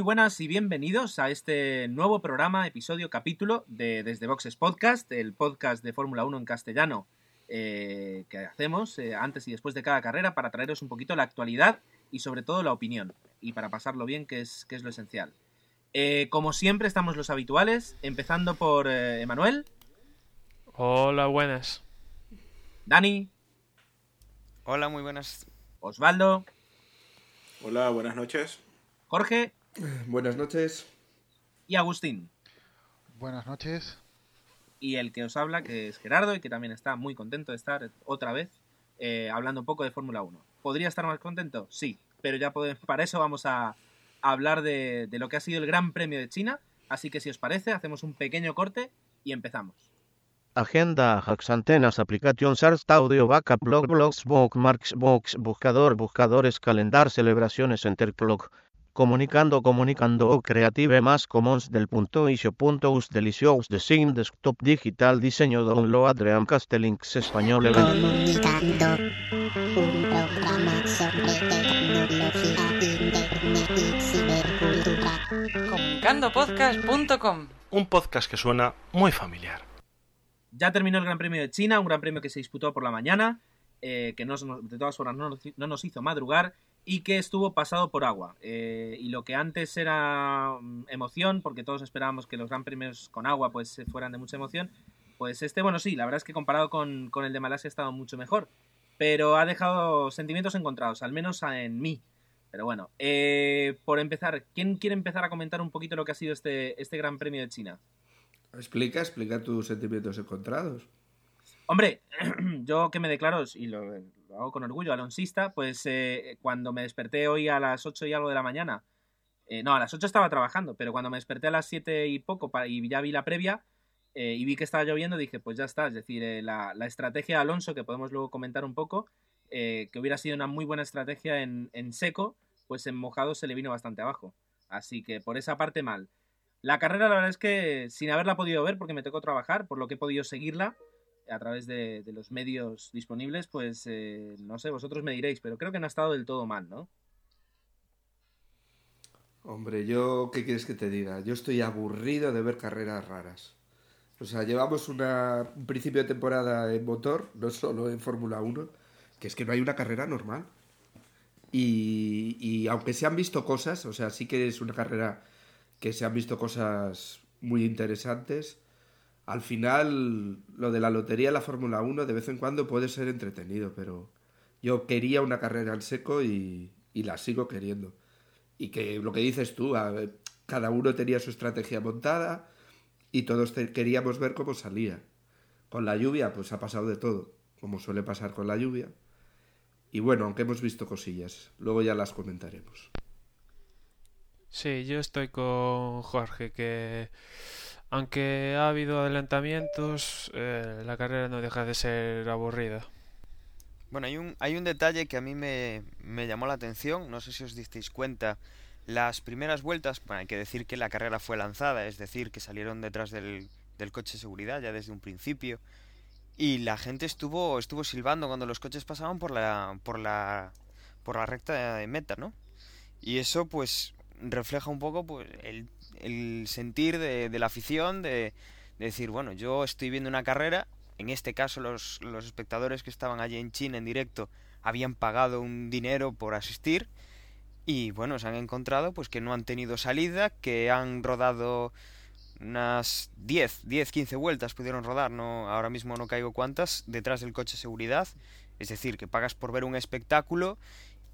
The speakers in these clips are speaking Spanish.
Muy buenas y bienvenidos a este nuevo programa, episodio, capítulo de Desde Boxes Podcast, el podcast de Fórmula 1 en castellano eh, que hacemos eh, antes y después de cada carrera para traeros un poquito la actualidad y sobre todo la opinión y para pasarlo bien, que es, que es lo esencial. Eh, como siempre estamos los habituales, empezando por Emanuel. Hola, buenas. Dani. Hola, muy buenas. Osvaldo. Hola, buenas noches. Jorge. Buenas noches. Y Agustín. Buenas noches. Y el que os habla, que es Gerardo, y que también está muy contento de estar otra vez hablando un poco de Fórmula 1. ¿Podría estar más contento? Sí, pero ya para eso vamos a, hablar de, de, lo que ha sido el Gran Premio de China. Así que si os parece, hacemos un pequeño corte y empezamos. Agenda, hacks, antenas, aplicación, SARS, audio, backup, blog, blogs, bookmarks, box, buscador, buscadores, calendar, celebraciones, enterclock. Comunicando, comunicando, Creative más Commons del punto isio punto us delicious design desktop digital diseño download Adrian Castellinks español Comunicando, un programa sobre tecnología, internet y cibercultura. Comunicandopodcast.com Un podcast que suena muy familiar. Ya terminó el Gran Premio de China, un Gran Premio que se disputó por la mañana, eh, que no, de todas formas no, no nos hizo madrugar y que estuvo pasado por agua. Eh, y lo que antes era mm, emoción, porque todos esperábamos que los gran premios con agua pues fueran de mucha emoción, pues este, bueno, sí, la verdad es que comparado con, el de Malasia ha estado mucho mejor, pero ha dejado sentimientos encontrados, al menos en mí. Pero bueno, eh, por empezar, ¿quién quiere empezar a comentar un poquito lo que ha sido este, este Gran Premio de China? Explica, explica tus sentimientos encontrados. Hombre, yo que me declaro, y lo, hago con orgullo, alonsista, pues eh, cuando me desperté hoy a las 8 y algo de la mañana, eh, no, a las 8 estaba trabajando, pero cuando me desperté a las 7 y poco y ya vi la previa eh, y vi que estaba lloviendo, dije, pues ya está, es decir, la, estrategia de Alonso, que podemos luego comentar un poco, que hubiera sido una muy buena estrategia en, en seco, pues en mojado se le vino bastante abajo. Así que por esa parte mal. La carrera la verdad es que sin haberla podido ver porque me tocó trabajar, por lo que he podido seguirla, a través de, los medios disponibles, pues eh, no sé, vosotros me diréis, pero creo que no ha estado del todo mal, ¿no? Hombre, yo, ¿qué quieres que te diga? Yo estoy aburrido de ver carreras raras. O sea, llevamos una, un principio de temporada en motor, no solo en Fórmula 1, que es que no hay una carrera normal. Y, y aunque se han visto cosas, o sea, sí que es una carrera que se han visto cosas muy interesantes, al final lo de la lotería de la Fórmula 1 de vez en cuando puede ser entretenido, pero yo quería una carrera en seco y, la sigo queriendo. Y que lo que dices tú, cada uno tenía su estrategia montada y todos queríamos ver cómo salía. Con la lluvia, pues ha pasado de todo, como suele pasar con la lluvia. Y bueno, aunque hemos visto cosillas, luego ya las comentaremos. Sí, yo estoy con Jorge, que aunque ha habido adelantamientos, eh, la carrera no deja de ser aburrida. Bueno, hay un, hay un detalle que a mí me, llamó la atención, no sé si os disteis cuenta. Las primeras vueltas, bueno, hay que decir que la carrera fue lanzada, es decir, que salieron detrás del, del coche de seguridad ya desde un principio. Y la gente estuvo, estuvo silbando cuando los coches pasaban por la, por la, por la recta de meta, ¿no? Y eso, pues, refleja un poco pues, el el sentir de, la afición, de, decir, bueno, yo estoy viendo una carrera, en este caso los, los espectadores que estaban allí en China en directo habían pagado un dinero por asistir y bueno, se han encontrado pues que no han tenido salida, que han rodado unas 10, 10, 15 vueltas pudieron rodar, no ahora mismo no caigo cuántas, detrás del coche de seguridad, es decir, que pagas por ver un espectáculo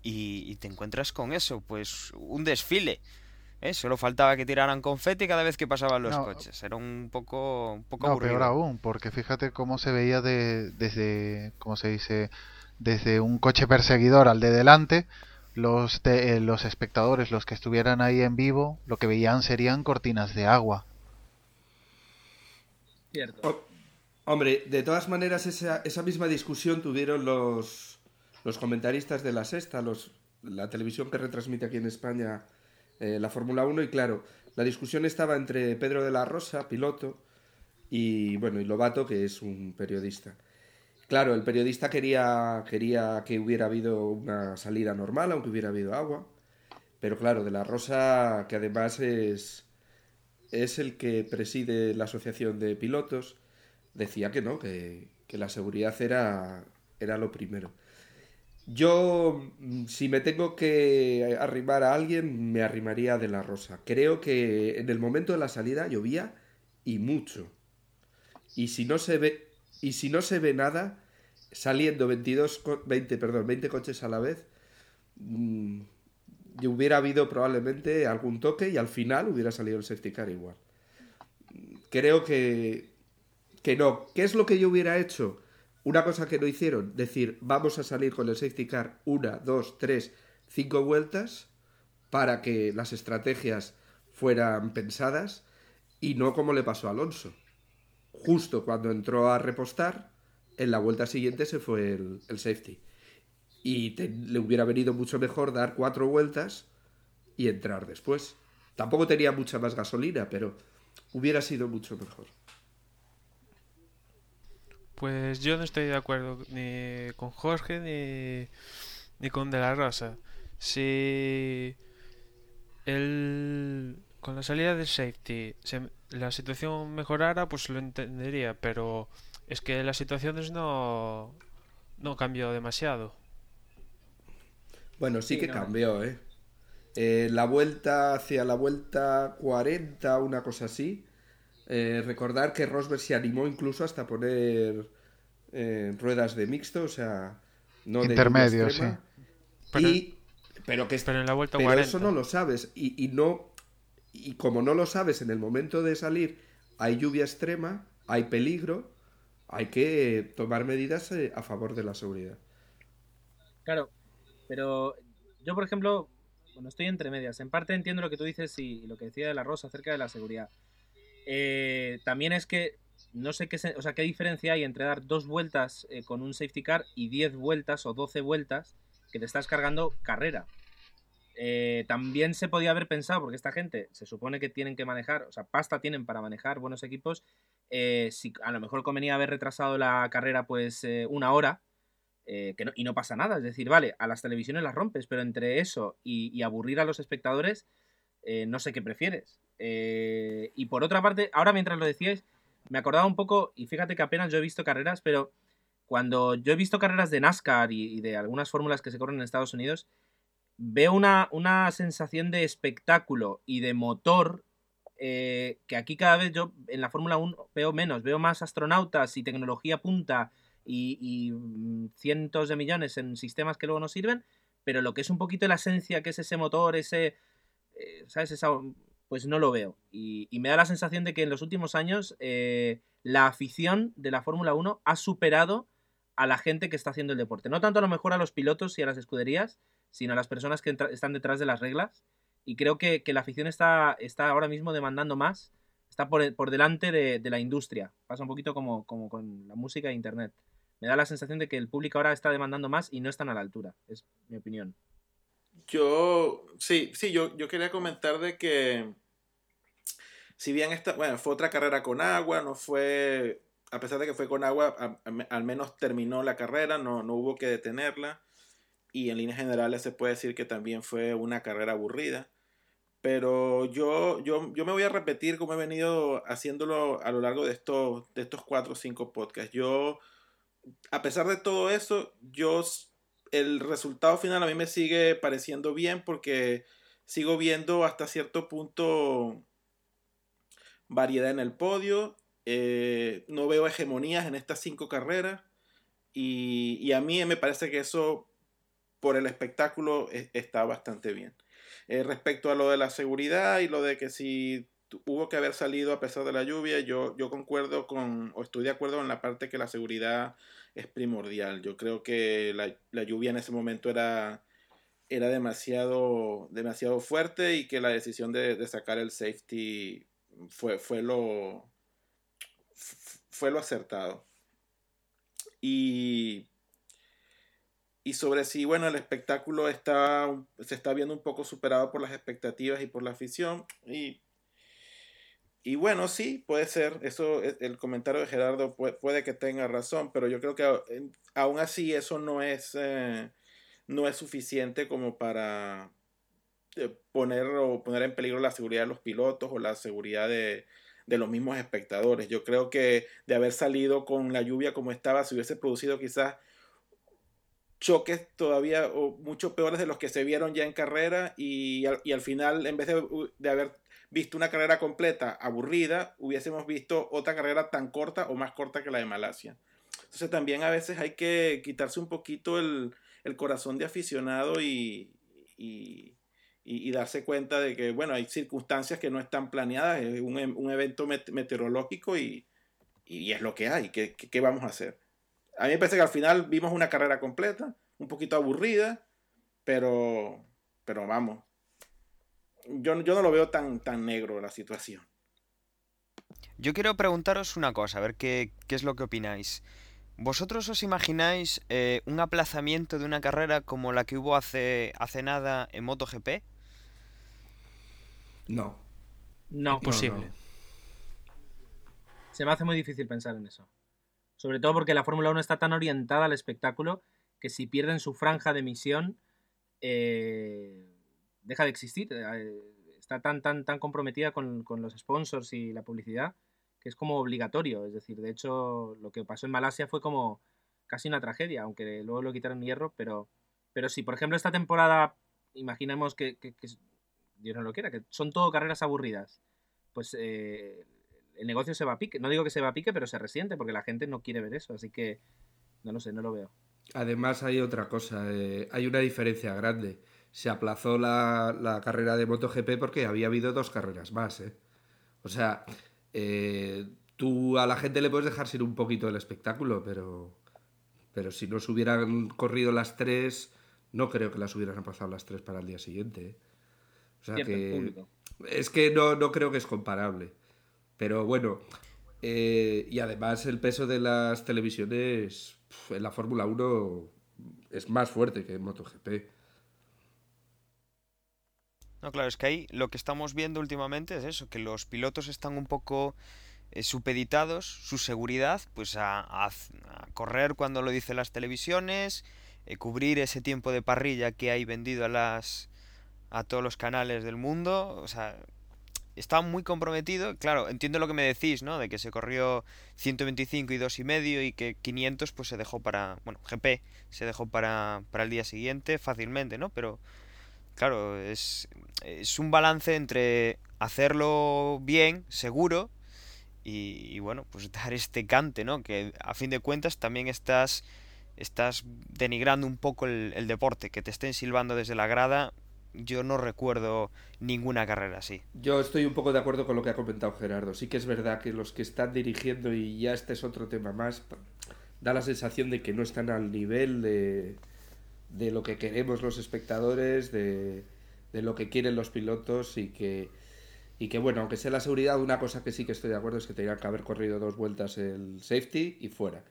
y te encuentras con eso, pues un desfile. ¿Eh? Solo faltaba que tiraran confeti cada vez que pasaban los coches. Era un poco, un poco no, peor aún, porque fíjate cómo se veía de, desde, ¿cómo se dice? Desde un coche perseguidor al de delante, los, de, eh, los espectadores, los que estuvieran ahí en vivo, lo que veían serían cortinas de agua. Cierto. hombre, de todas maneras, esa, esa misma discusión tuvieron los, los comentaristas de la Sexta, los, la televisión que retransmite aquí en España eh, la Fórmula 1 y claro, la discusión estaba entre Pedro de la Rosa, piloto, y bueno, y Lobato, que es un periodista. Claro, el periodista quería, quería que hubiera habido una salida normal, aunque hubiera habido agua. Pero claro, de la Rosa, que además es, es el que preside la asociación de pilotos, decía que no, que, que la seguridad era, era lo primero. Yo, mm, si me tengo que arrimar a alguien, me arrimaría de la Rosa. Creo que en el momento de la salida llovía y mucho. Y si no se ve, y si no se ve nada, saliendo 22, co- 20, perdón, 20 coches a la vez, mm, hubiera habido probablemente algún toque y al final hubiera salido el safety car igual. Creo que, que no. ¿Qué es lo que yo hubiera hecho? Una cosa que no hicieron, decir, vamos a salir con el safety car una, dos, tres, cinco vueltas para que las estrategias fueran pensadas y no como le pasó a Alonso. Justo cuando entró a repostar, en la vuelta siguiente se fue el, safety. Y le hubiera venido mucho mejor dar cuatro vueltas y entrar después. Tampoco tenía mucha más gasolina, pero hubiera sido mucho mejor. Pues yo no estoy de acuerdo ni con Jorge ni, ni con De la Rosa. Si el, con la salida del safety se- la situación mejorara, pues lo entendería, pero es que las situaciones no, no cambió demasiado. Bueno, sí, Sí, que no. cambió, ¿eh? Eh, La vuelta hacia la vuelta 40, una cosa así. Eh, recordar que Rosberg se animó incluso hasta poner eh, ruedas de mixto, o sea, no de extrema. Pero- Y, pero que Pero en la vuelta pero 40. eso no lo sabes. Y, y no. Y como no lo sabes en el momento de salir, hay lluvia extrema, hay peligro, hay que tomar medidas eh, a favor de la seguridad. Claro, pero yo, por ejemplo, bueno, estoy entre medias. En parte entiendo lo que tú dices y, y lo que decía de la Rosa acerca de la seguridad. Eh, también es que no sé qué, o sea, qué diferencia hay entre dar dos vueltas eh, con un safety car y 10 vueltas o 12 vueltas que te estás cargando carrera. Eh, también se podía haber pensado, porque esta gente se supone que tienen que manejar, o sea, pasta tienen para manejar buenos equipos. eh, si a lo mejor convenía haber retrasado la carrera pues una hora que no- y no pasa nada. Es decir, vale, a las televisiones las rompes, pero entre eso y, aburrir a los espectadores, no sé qué prefieres. Eh, y por otra parte, ahora mientras lo decíais, me acordaba un poco, y fíjate que apenas yo he visto carreras, pero cuando yo he visto carreras de NASCAR y, de algunas fórmulas que se corren en Estados Unidos, veo una, una sensación de espectáculo y de motor eh, que aquí cada vez yo en la Fórmula 1 veo menos, veo más astronautas y tecnología punta y, y, mm, cientos de millones en sistemas que luego no sirven, pero lo que es un poquito la esencia, que es ese motor, ese, eh, ¿sabes? Esa, pues no lo veo. Y, me da la sensación de que en los últimos años eh, la afición de la Fórmula 1 ha superado a la gente que está haciendo el deporte. No tanto a lo mejor a los pilotos y a las escuderías, sino a las personas que están detrás de las reglas. Y creo que, la afición está, está ahora mismo demandando más, está por, por delante de, de la industria. Pasa un poquito como, como con la música e internet. Me da la sensación de que el público ahora está demandando más y no están a la altura. Es mi opinión. Yo, sí, sí, yo, yo quería comentar de que, si bien esta, bueno, fue otra carrera con agua, no fue, a pesar de que fue con agua, al menos terminó la carrera, no, no hubo que detenerla, y en líneas generales se puede decir que también fue una carrera aburrida. Pero yo, yo, yo me voy a repetir como he venido haciéndolo a lo largo de estos, de estos cuatro o cinco podcasts. Yo, a pesar de todo eso, yo el resultado final a mí me sigue pareciendo bien porque sigo viendo hasta cierto punto variedad en el podio. eh, no veo hegemonías en estas cinco carreras. Y, a mí me parece que eso, por el espectáculo, e- está bastante bien. Eh, respecto a lo de la seguridad y lo de que si hubo que haber salido a pesar de la lluvia, yo, yo concuerdo con, o estoy de acuerdo en la parte que la seguridad es primordial. Yo creo que la, la lluvia en ese momento era, era demasiado, demasiado fuerte y que la decisión de, sacar el safety fue, fue, lo, fue lo acertado. Y, y sobre si, bueno, el espectáculo está, se está viendo un poco superado por las expectativas y por la afición. Y, y bueno, sí, puede ser. Eso, e- el comentario de Gerardo puede, que tenga razón, pero yo creo que aún así eso no es, eh, no es suficiente como para, eh, poner o poner en peligro la seguridad de los pilotos o la seguridad de, de los mismos espectadores. Yo creo que de haber salido con la lluvia como estaba, se hubiese producido quizás choques todavía mucho peores de los que se vieron ya en carrera y al, y al final, en vez de, de, haber visto una carrera completa aburrida, hubiésemos visto otra carrera tan corta o más corta que la de Malasia. Entonces también a veces hay que quitarse un poquito el, el corazón de aficionado y, y, y, darse cuenta de que, bueno, hay circunstancias que no están planeadas, es un, un evento met meteorológico y, y, es lo que hay, ¿Qué, ¿qué, qué, vamos a hacer? A mí me parece que al final vimos una carrera completa, un poquito aburrida, pero, pero vamos, yo, yo no lo veo tan, tan negro la situación. Yo quiero preguntaros una cosa, a ver qué, qué es lo que opináis. ¿Vosotros os imagináis eh, un aplazamiento de una carrera como la que hubo hace, hace nada en MotoGP? No. No. Imposible. No, no. Se me hace muy difícil pensar en eso. Sobre todo porque la Fórmula 1 está tan orientada al espectáculo que si pierden su franja de emisión, eh, deja de existir. Eh, está tan, tan, tan comprometida con, con, los sponsors y la publicidad que es como obligatorio. Es decir, de hecho, lo que pasó en Malasia fue como casi una tragedia, aunque luego lo quitaron hierro, pero, pero sí, por ejemplo, esta temporada, imaginemos que, que, Dios no lo quiera, que son todo carreras aburridas. Pues eh, el negocio se va a pique. No digo que se va a pique, pero se resiente porque la gente no quiere ver eso. Así que no lo sé, no lo veo. Además hay otra cosa, eh, hay una diferencia grande. Se aplazó la, la, carrera de MotoGP porque había habido dos carreras más. ¿eh? O sea, eh, tú a la gente le puedes dejar sin un poquito el espectáculo, pero, pero si no se hubieran corrido las tres, no creo que las hubieran aplazado las tres para el día siguiente. ¿eh? O sea que es que no, no creo que es comparable. Pero bueno, eh, y además el peso de las televisiones en la Fórmula 1 es más fuerte que en MotoGP. No, claro, es que ahí lo que estamos viendo últimamente es eso, que los pilotos están un poco eh, supeditados, su seguridad, pues a, correr cuando lo dicen las televisiones, eh, cubrir ese tiempo de parrilla que hay vendido a las a todos los canales del mundo, o sea, está muy comprometido. Claro, entiendo lo que me decís, ¿no? De que se corrió 125 y 2 y medio y que 500 pues se dejó para, bueno, GP se dejó para, para el día siguiente fácilmente, ¿no? Pero claro, es, es un balance entre hacerlo bien, seguro, y, bueno, pues dar este cante, ¿no? Que a fin de cuentas también estás, estás denigrando un poco el, el deporte, que te estén silbando desde la grada, yo no recuerdo ninguna carrera así. Yo estoy un poco de acuerdo con lo que ha comentado Gerardo. Sí que es verdad que los que están dirigiendo, y ya este es otro tema más, da la sensación de que no están al nivel de, de lo que queremos los espectadores, de, de, lo que quieren los pilotos y que, y que, bueno, aunque sea la seguridad, una cosa que sí que estoy de acuerdo es que tendrían que haber corrido dos vueltas el safety y fuera.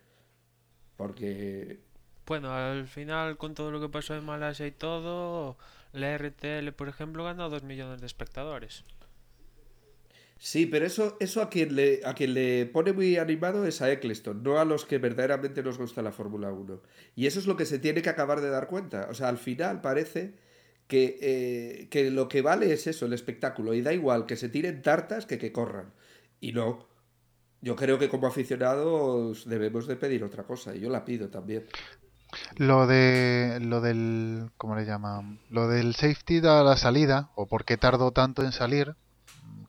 Porque... Bueno, al final, con todo lo que pasó en Malasia y todo, la RTL, por ejemplo, ganó 2 millones de espectadores. Sí, pero eso, eso a, quien le, a quien le pone muy animado es a Eccleston, no a los que verdaderamente nos gusta la Fórmula 1. Y eso es lo que se tiene que acabar de dar cuenta. O sea, al final parece que, eh, que lo que vale es eso, el espectáculo. Y da igual que se tiren tartas que que corran. Y no. Yo creo que como aficionados debemos de pedir otra cosa. Y yo la pido también. Lo de lo del ¿cómo le llaman? Lo del safety a la salida o por qué tardó tanto en salir.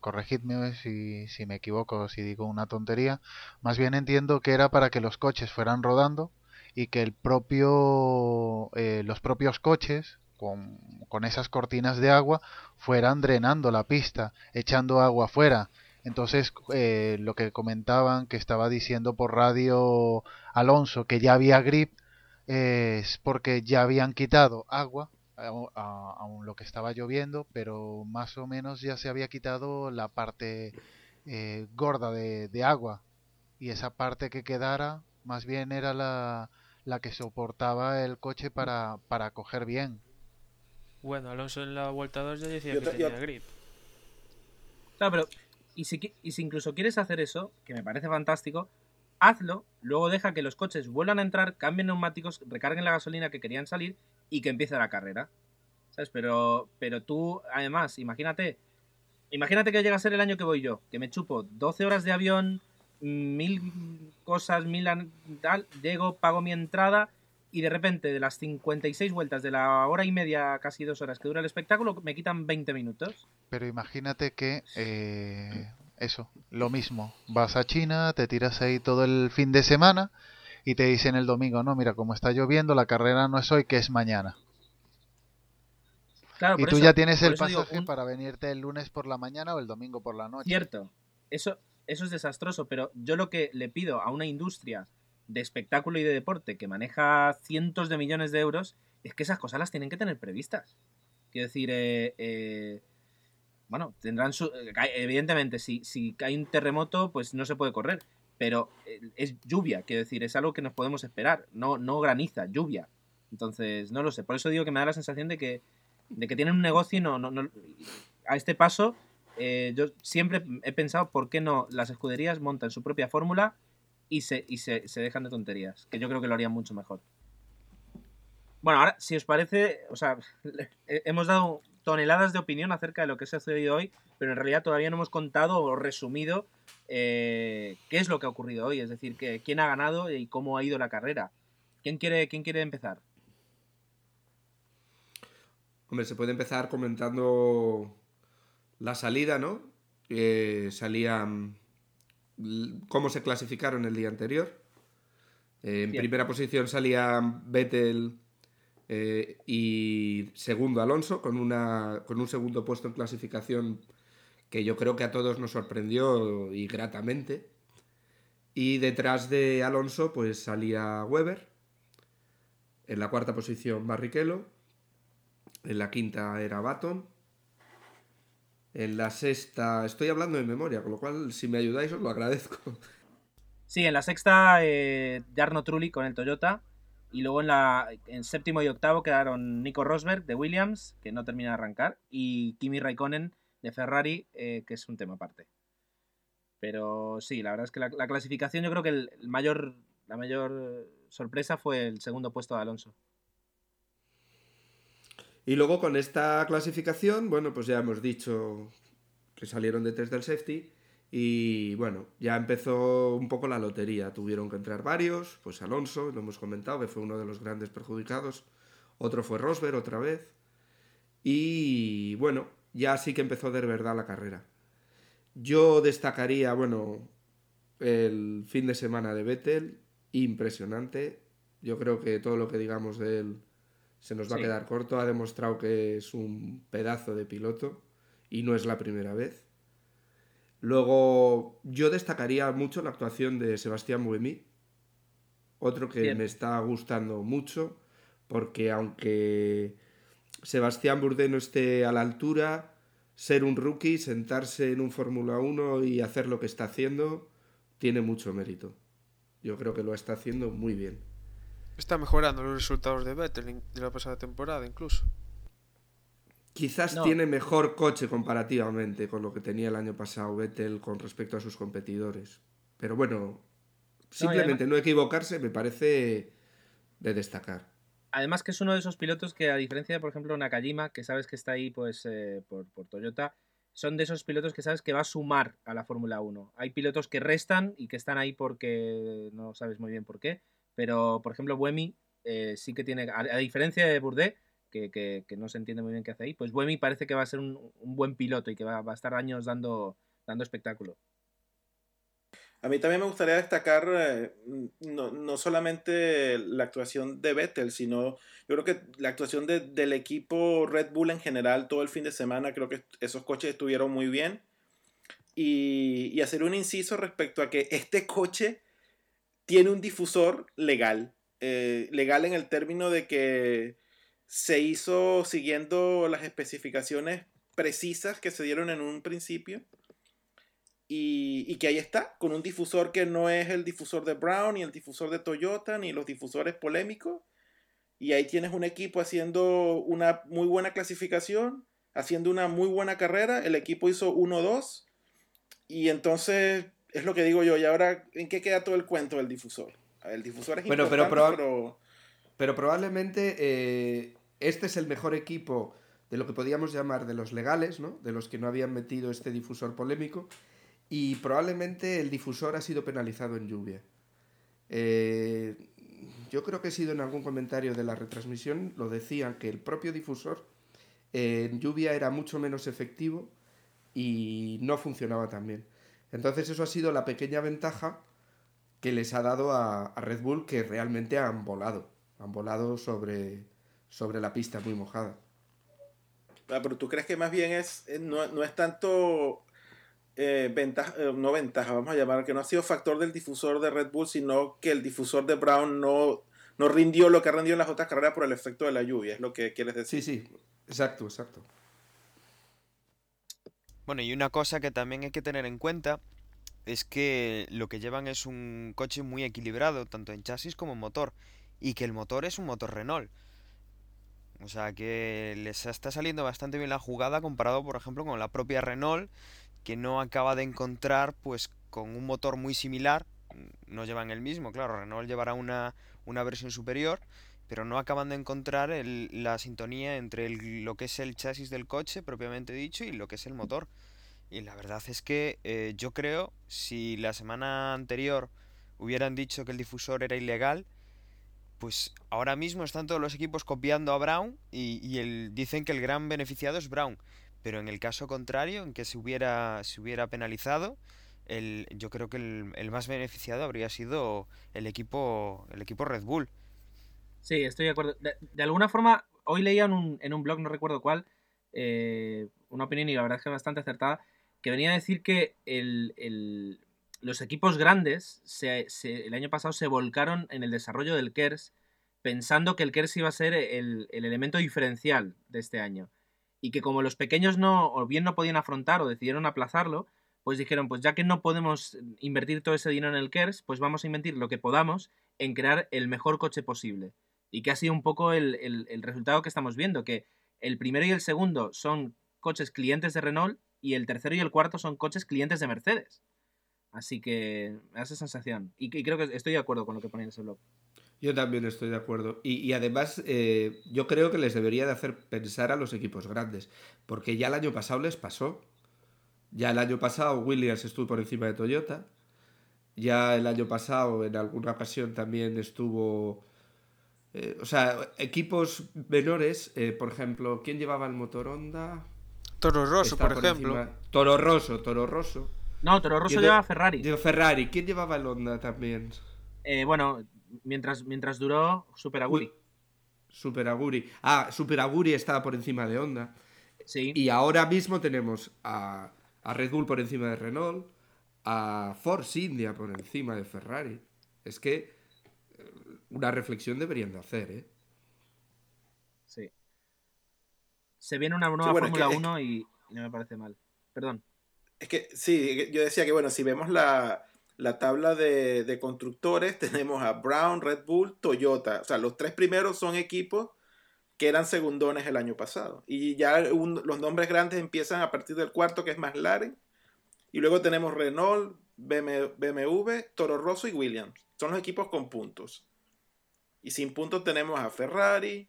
Corregidme si, si me equivoco, si digo una tontería. Más bien entiendo que era para que los coches fueran rodando y que el propio eh, los propios coches con, con esas cortinas de agua fueran drenando la pista, echando agua afuera. Entonces, eh, lo que comentaban, que estaba diciendo por radio Alonso, que ya había grip, es porque ya habían quitado agua aún lo que estaba lloviendo, pero más o menos ya se había quitado la parte eh, gorda de, de, agua y esa parte que quedara más bien era la, la que soportaba el coche para, para coger bien. Bueno, Alonso en la vuelta 2 ya decía yo, que tenía yo... grip. Claro, pero y si, y si incluso quieres hacer eso, que me parece fantástico, hazlo, luego deja que los coches vuelvan a entrar, cambien neumáticos, recarguen la gasolina que querían salir y que empiece la carrera. ¿Sabes? Pero, pero tú, además, imagínate, imagínate que llega a ser el año que voy yo, que me chupo 12 horas de avión, mil cosas, mil tal, llego, pago mi entrada y de repente de las 56 vueltas de la hora y media, casi dos horas que dura el espectáculo, me quitan 20 minutos. Pero imagínate que eh, eso, lo mismo. Vas a China, te tiras ahí todo el fin de semana y te dicen el domingo, no, mira, como está lloviendo, la carrera no es hoy, que es mañana. Claro, Y por tú eso- ya tienes el digo, pasaje un- para venirte el lunes por la mañana o el domingo por la noche. Cierto, eso, eso es desastroso, pero yo lo que le pido a una industria de espectáculo y de deporte que maneja cientos de millones de euros es que esas cosas las tienen que tener previstas. Quiero decir, eh, eh, bueno, tendrán su... eh, Evidentemente, si, si hay un terremoto, pues no se puede correr, pero eh, es lluvia, quiero decir, es algo que nos podemos esperar, no, no graniza, lluvia. Entonces, no lo sé, por eso digo que me da la sensación de que, de que tienen un negocio y no, no, no- a este paso eh, yo siempre he pensado por qué no las escuderías montan su propia fórmula y, se, y se, se dejan de tonterías, que yo creo que lo harían mucho mejor. Bueno, ahora, si os parece, o sea, he- hemos dado toneladas de opinión acerca de lo que se ha sucedido hoy, pero en realidad todavía no hemos contado o resumido eh, qué es lo que ha ocurrido hoy, es decir, que, quién ha ganado y cómo ha ido la carrera. ¿Quién quiere, quién quiere empezar? Hombre, se puede empezar comentando la salida, ¿no? Eh, salían l- cómo se clasificaron el día anterior. Eh, en Bien. primera posición salían Vettel eh, y segundo Alonso, con, una, con un segundo puesto en clasificación que yo creo que a todos nos sorprendió y gratamente. Y detrás de Alonso, pues salía Weber. En la cuarta posición Barrichello. En la quinta era Baton. En la sexta, estoy hablando de memoria, con lo cual si me ayudáis os lo agradezco. Sí, en la sexta, eh, Jarno Trulli con el Toyota. Y luego en la en séptimo y octavo quedaron Nico Rosberg de Williams, que no termina de arrancar, y Kimi Raikkonen de Ferrari, eh, que es un tema aparte. Pero sí, la verdad es que la, la clasificación, yo creo que el, mayor, la mayor sorpresa fue el segundo puesto de Alonso. Y luego con esta clasificación, bueno, pues ya hemos dicho que salieron de test del safety. Y bueno, ya empezó un poco la lotería. Tuvieron que entrar varios, pues Alonso, lo hemos comentado, que fue uno de los grandes perjudicados. Otro fue Rosberg otra vez. Y bueno, ya sí que empezó de verdad la carrera. Yo destacaría, bueno, el fin de semana de Vettel, impresionante. Yo creo que todo lo que digamos de él se nos va Sí. a quedar corto. Ha demostrado que es un pedazo de piloto y no es la primera vez. Luego, yo destacaría mucho la actuación de Sebastián Buemi, otro que Bien. me está gustando mucho, porque aunque Sebastián Bourdais no esté a la altura, ser un rookie, sentarse en un Fórmula 1 y hacer lo que está haciendo, tiene mucho mérito. Yo creo que lo está haciendo muy bien. Está mejorando los resultados de Vettel de la pasada temporada incluso. Quizás No. tiene mejor coche comparativamente con lo que tenía el año pasado Vettel con respecto a sus competidores. Pero bueno, simplemente no, equivocarse me parece de destacar. Además que es uno de esos pilotos que, a diferencia de, por ejemplo, Nakajima, que sabes que está ahí pues eh, por, por Toyota, son de esos pilotos que sabes que va a sumar a la Fórmula 1. Hay pilotos que restan y que están ahí porque no sabes muy bien por qué, pero, por ejemplo, Buemi eh, sí que tiene, a, a diferencia de Bourdais, que, no se entiende muy bien qué hace ahí, pues Buemi parece que va a ser un, buen piloto y que va, a estar años dando, espectáculo. A mí también me gustaría destacar eh, no, no solamente la actuación de Vettel, sino yo creo que la actuación de- del equipo Red Bull en general todo el fin de semana. Creo que esos coches estuvieron muy bien. Y, y hacer un inciso respecto a que este coche tiene un difusor legal. Eh, legal en el término de que se hizo siguiendo las especificaciones precisas que se dieron en un principio. Y, y que ahí está, con un difusor que no es el difusor de Brown, ni el difusor de Toyota, ni los difusores polémicos. Y ahí tienes un equipo haciendo una muy buena clasificación, haciendo una muy buena carrera. El equipo hizo 1-2. Y entonces, es lo que digo yo. ¿Y ahora en qué queda todo el cuento del difusor? El difusor es Bueno, importante. Pero probablemente eh, este es el mejor equipo de lo que podíamos llamar de los legales, ¿no? de los que no habían metido este difusor polémico, y probablemente el difusor ha sido penalizado en lluvia. Eh, yo creo que he sido en algún comentario de la retransmisión, lo decían que el propio difusor en lluvia era mucho menos efectivo y no funcionaba tan bien. Entonces eso ha sido la pequeña ventaja que les ha dado a Red Bull que realmente han volado, han volado sobre, sobre la pista muy mojada. Ah, pero tú crees que más bien es, eh, no, no es tanto eh, ventaja, eh, no ventaja, vamos a llamar, que no ha sido factor del difusor de Red Bull, sino que el difusor de Brown no, no rindió lo que ha rendido en las otras carreras por el efecto de la lluvia, es lo que quieres decir. Sí, sí, exacto, exacto. Bueno, y una cosa que también hay que tener en cuenta es que lo que llevan es un coche muy equilibrado, tanto en chasis como en motor, y que el motor es un motor Renault. O sea que les está saliendo bastante bien la jugada comparado, por ejemplo, con la propia Renault, que no acaba de encontrar, pues, con un motor muy similar, no llevan el mismo, claro, Renault llevará una, una versión superior, pero no acaban de encontrar el- la sintonía entre lo que es el chasis del coche, propiamente dicho, y lo que es el motor. Y la verdad es que eh, yo creo, si la semana anterior hubieran dicho que el difusor era ilegal, pues ahora mismo están todos los equipos copiando a Brown y, dicen que el gran beneficiado es Brown. Pero en el caso contrario, en que se hubiera, se hubiera penalizado, el, yo creo que el, más beneficiado habría sido el equipo, el equipo Red Bull. Sí, estoy de acuerdo. De, de alguna forma, hoy leía en un, en un blog, no recuerdo cuál, eh, una opinión y la verdad es que bastante acertada, que venía a decir que el, el- los equipos grandes se- se- el año pasado se volcaron en el desarrollo del KERS pensando que el KERS iba a ser el, el elemento diferencial de este año. Y que como los pequeños no, o bien no podían afrontar o decidieron aplazarlo, pues dijeron, pues ya que no podemos invertir todo ese dinero en el KERS, pues vamos a invertir lo que podamos en crear el mejor coche posible. Y que ha sido un poco el, el- el resultado que estamos viendo, que el primero y el segundo son coches clientes de Renault y el tercero y el cuarto son coches clientes de Mercedes. Así que me da esa sensación. Y, creo que estoy de acuerdo con lo que ponía en ese blog. Yo también estoy de acuerdo. Y, y además, eh, yo creo que les debería de hacer pensar a los equipos grandes. Porque ya el año pasado les pasó. Ya el año pasado Williams estuvo por encima de Toyota. Ya el año pasado, en alguna ocasión, también estuvo. eh, o sea, equipos menores, eh, por ejemplo, ¿quién llevaba el motor Honda? Toro Rosso, Está por ejemplo. encima- Toro Rosso, Toro Rosso. No, Toro Rosso lleva Ferrari. Digo, Ferrari, ¿quién llevaba el Honda también? Eh, bueno, mientras, mientras duró Super Aguri. Uy, Super Aguri. Ah, Super Aguri estaba por encima de Honda. Sí. Y ahora mismo tenemos a, a Red Bull por encima de Renault, a Force India por encima de Ferrari. Es que eh, una reflexión deberían de hacer, ¿eh? Sí. Se viene una nueva bueno, es que- Fórmula es- 1 y, y no me parece mal. Perdón. Es que sí, yo decía que bueno, si vemos la, la tabla de, de constructores, tenemos a Brown, Red Bull, Toyota. O sea, los tres primeros son equipos que eran segundones el año pasado. Y ya un- los nombres grandes empiezan a partir del cuarto, que es McLaren. Y luego tenemos Renault, BM BMW, Toro Rosso y Williams. Son los equipos con puntos. Y sin puntos tenemos a Ferrari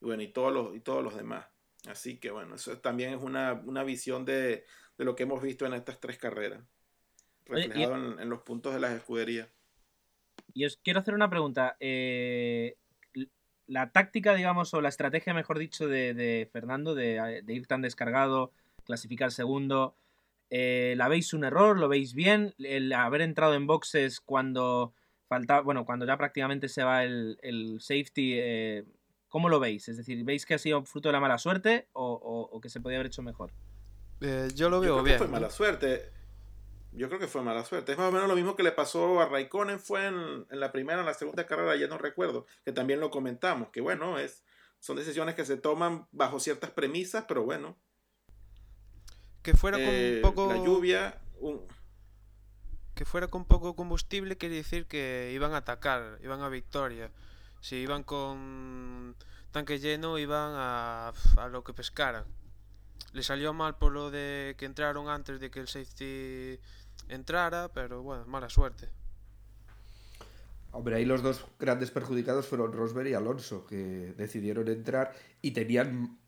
y bueno, y todos los, y todos los demás. Así que bueno, eso también es una, una visión de, de lo que hemos visto en estas tres carreras. Oye, y- Reflejado en, en los puntos de las escuderías. Y os quiero hacer una pregunta. Eh, la táctica, digamos, o la estrategia, mejor dicho, de, de Fernando de, de ir tan descargado, clasificar segundo, eh, ¿la veis un error? ¿Lo veis bien? El haber entrado en boxes cuando falta, bueno, cuando ya prácticamente se va el, el safety, eh, ¿cómo lo veis? Es decir, ¿veis que ha sido fruto de la mala suerte o, o- o que se podía haber hecho mejor? Eh, yo lo Yo veo creo bien. que fue mala suerte. Yo creo que fue mala suerte. Es más o menos lo mismo que le pasó a Raikkonen fue en, en la primera, en la segunda carrera, ya no recuerdo, que también lo comentamos, que bueno, es, son decisiones que se toman bajo ciertas premisas, pero bueno. Que fuera con eh, un poco. La lluvia, un- que fuera con poco combustible quiere decir que iban a atacar, iban a victoria. Si iban con tanque lleno, iban a, a lo que pescaran. Le salió mal por lo de que entraron antes de que el safety entrara, pero bueno, mala suerte. Hombre, ahí los dos grandes perjudicados fueron Rosberg y Alonso, que decidieron entrar y tenían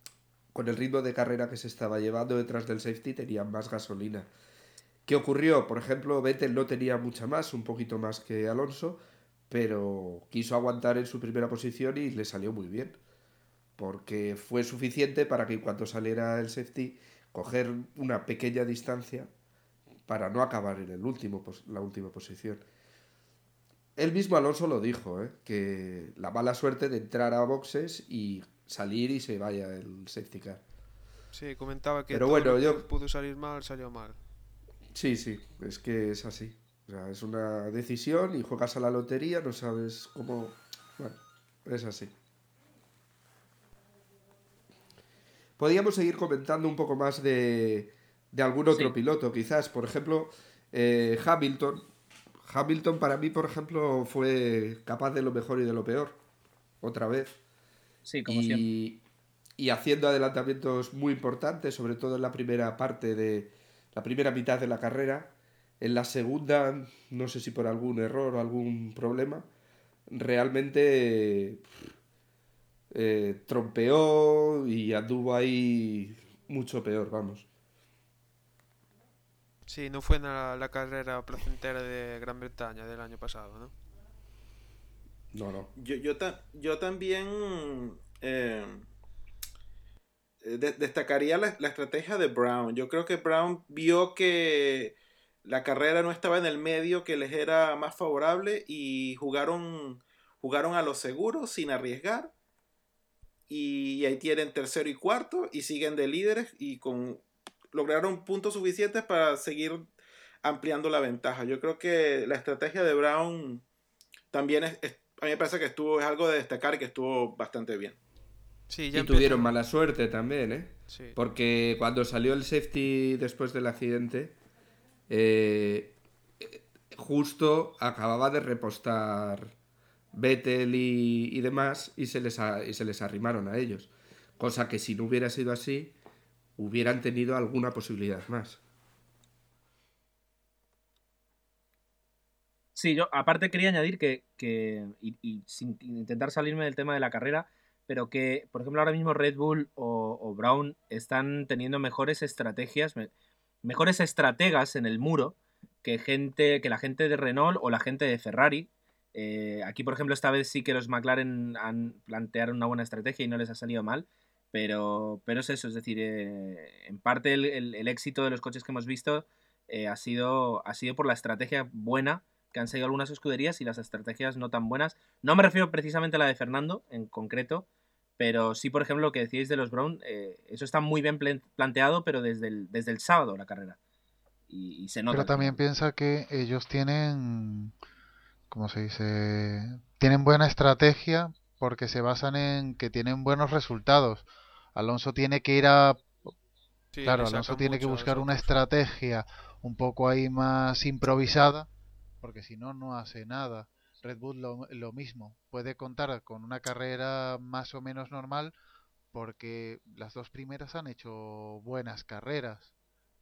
con el ritmo de carrera que se estaba llevando detrás del safety, tenían más gasolina. ¿Qué ocurrió? Por ejemplo, Vettel no tenía mucha más, un poquito más que Alonso, pero quiso aguantar en su primera posición y le salió muy bien. Porque fue suficiente para que en cuanto saliera el safety, coger una pequeña distancia para no acabar en el último, la última posición. Él mismo Alonso lo dijo, ¿eh? que la mala suerte de entrar a boxes y salir y se vaya el safety car. Sí, comentaba que Pero todo bueno, lo que yo- pudo salir mal, salió mal. Sí, sí, es que es así. O sea, es una decisión y juegas a la lotería, no sabes cómo... Bueno, es así. Podríamos seguir comentando un poco más de, de algún otro Sí. piloto, quizás. Por ejemplo, eh, Hamilton. Hamilton para mí, por ejemplo, fue capaz de lo mejor y de lo peor. Otra vez. Sí, como siempre. y, y haciendo adelantamientos muy importantes, sobre todo en la primera parte de la primera mitad de la carrera. En la segunda, no sé si por algún error o algún problema, realmente eh, trompeó y anduvo ahí mucho peor, vamos. Sí, no fue la, la carrera placentera de Gran Bretaña del año pasado, ¿no? No, no. Yo, yo, ta- yo también eh, de- destacaría la, la estrategia de Brown. Yo creo que Brown vio que la carrera no estaba en el medio que les era más favorable y jugaron, jugaron a lo seguro sin arriesgar. Y ahí tienen tercero y cuarto y siguen de líderes y con lograron puntos suficientes para seguir ampliando la ventaja. Yo creo que la estrategia de Brown también es, es- a mí me parece que estuvo, es algo de destacar y que estuvo bastante bien. Sí, Y tuvieron mala suerte también, ¿eh? Sí. Porque cuando salió el safety después del accidente, eh, justo acababa de repostar Vettel y, demás y se, les y se les arrimaron a ellos. Cosa que si no hubiera sido así, hubieran tenido alguna posibilidad más. Sí, yo aparte quería añadir que, que y, sin intentar salirme del tema de la carrera, pero que, por ejemplo, ahora mismo Red Bull o, o Brown están teniendo mejores estrategias, me- mejores estrategas en el muro que gente, que la gente de Renault o la gente de Ferrari. Eh, aquí, por ejemplo, esta vez sí que los McLaren han planteado una buena estrategia y no les ha salido mal. Pero, pero es eso, es decir, eh, en parte el, el- éxito de los coches que hemos visto eh, ha, sido, ha sido por la estrategia buena que han seguido algunas escuderías y las estrategias no tan buenas. No me refiero precisamente a la de Fernando en concreto, pero sí, por ejemplo, lo que decíais de los Brown, eso está muy bien planteado, pero desde el, desde el sábado la carrera. Y, y se nota. Pero también piensa que ellos tienen, ¿cómo se dice? Tienen buena estrategia porque se basan en que tienen buenos resultados. Alonso tiene que ir a, Sí, claro, Alonso tiene que buscar una estrategia un poco ahí más improvisada porque si no, no hace nada. Red Bull lo, lo mismo, puede contar con una carrera más o menos normal porque las dos primeras han hecho buenas carreras.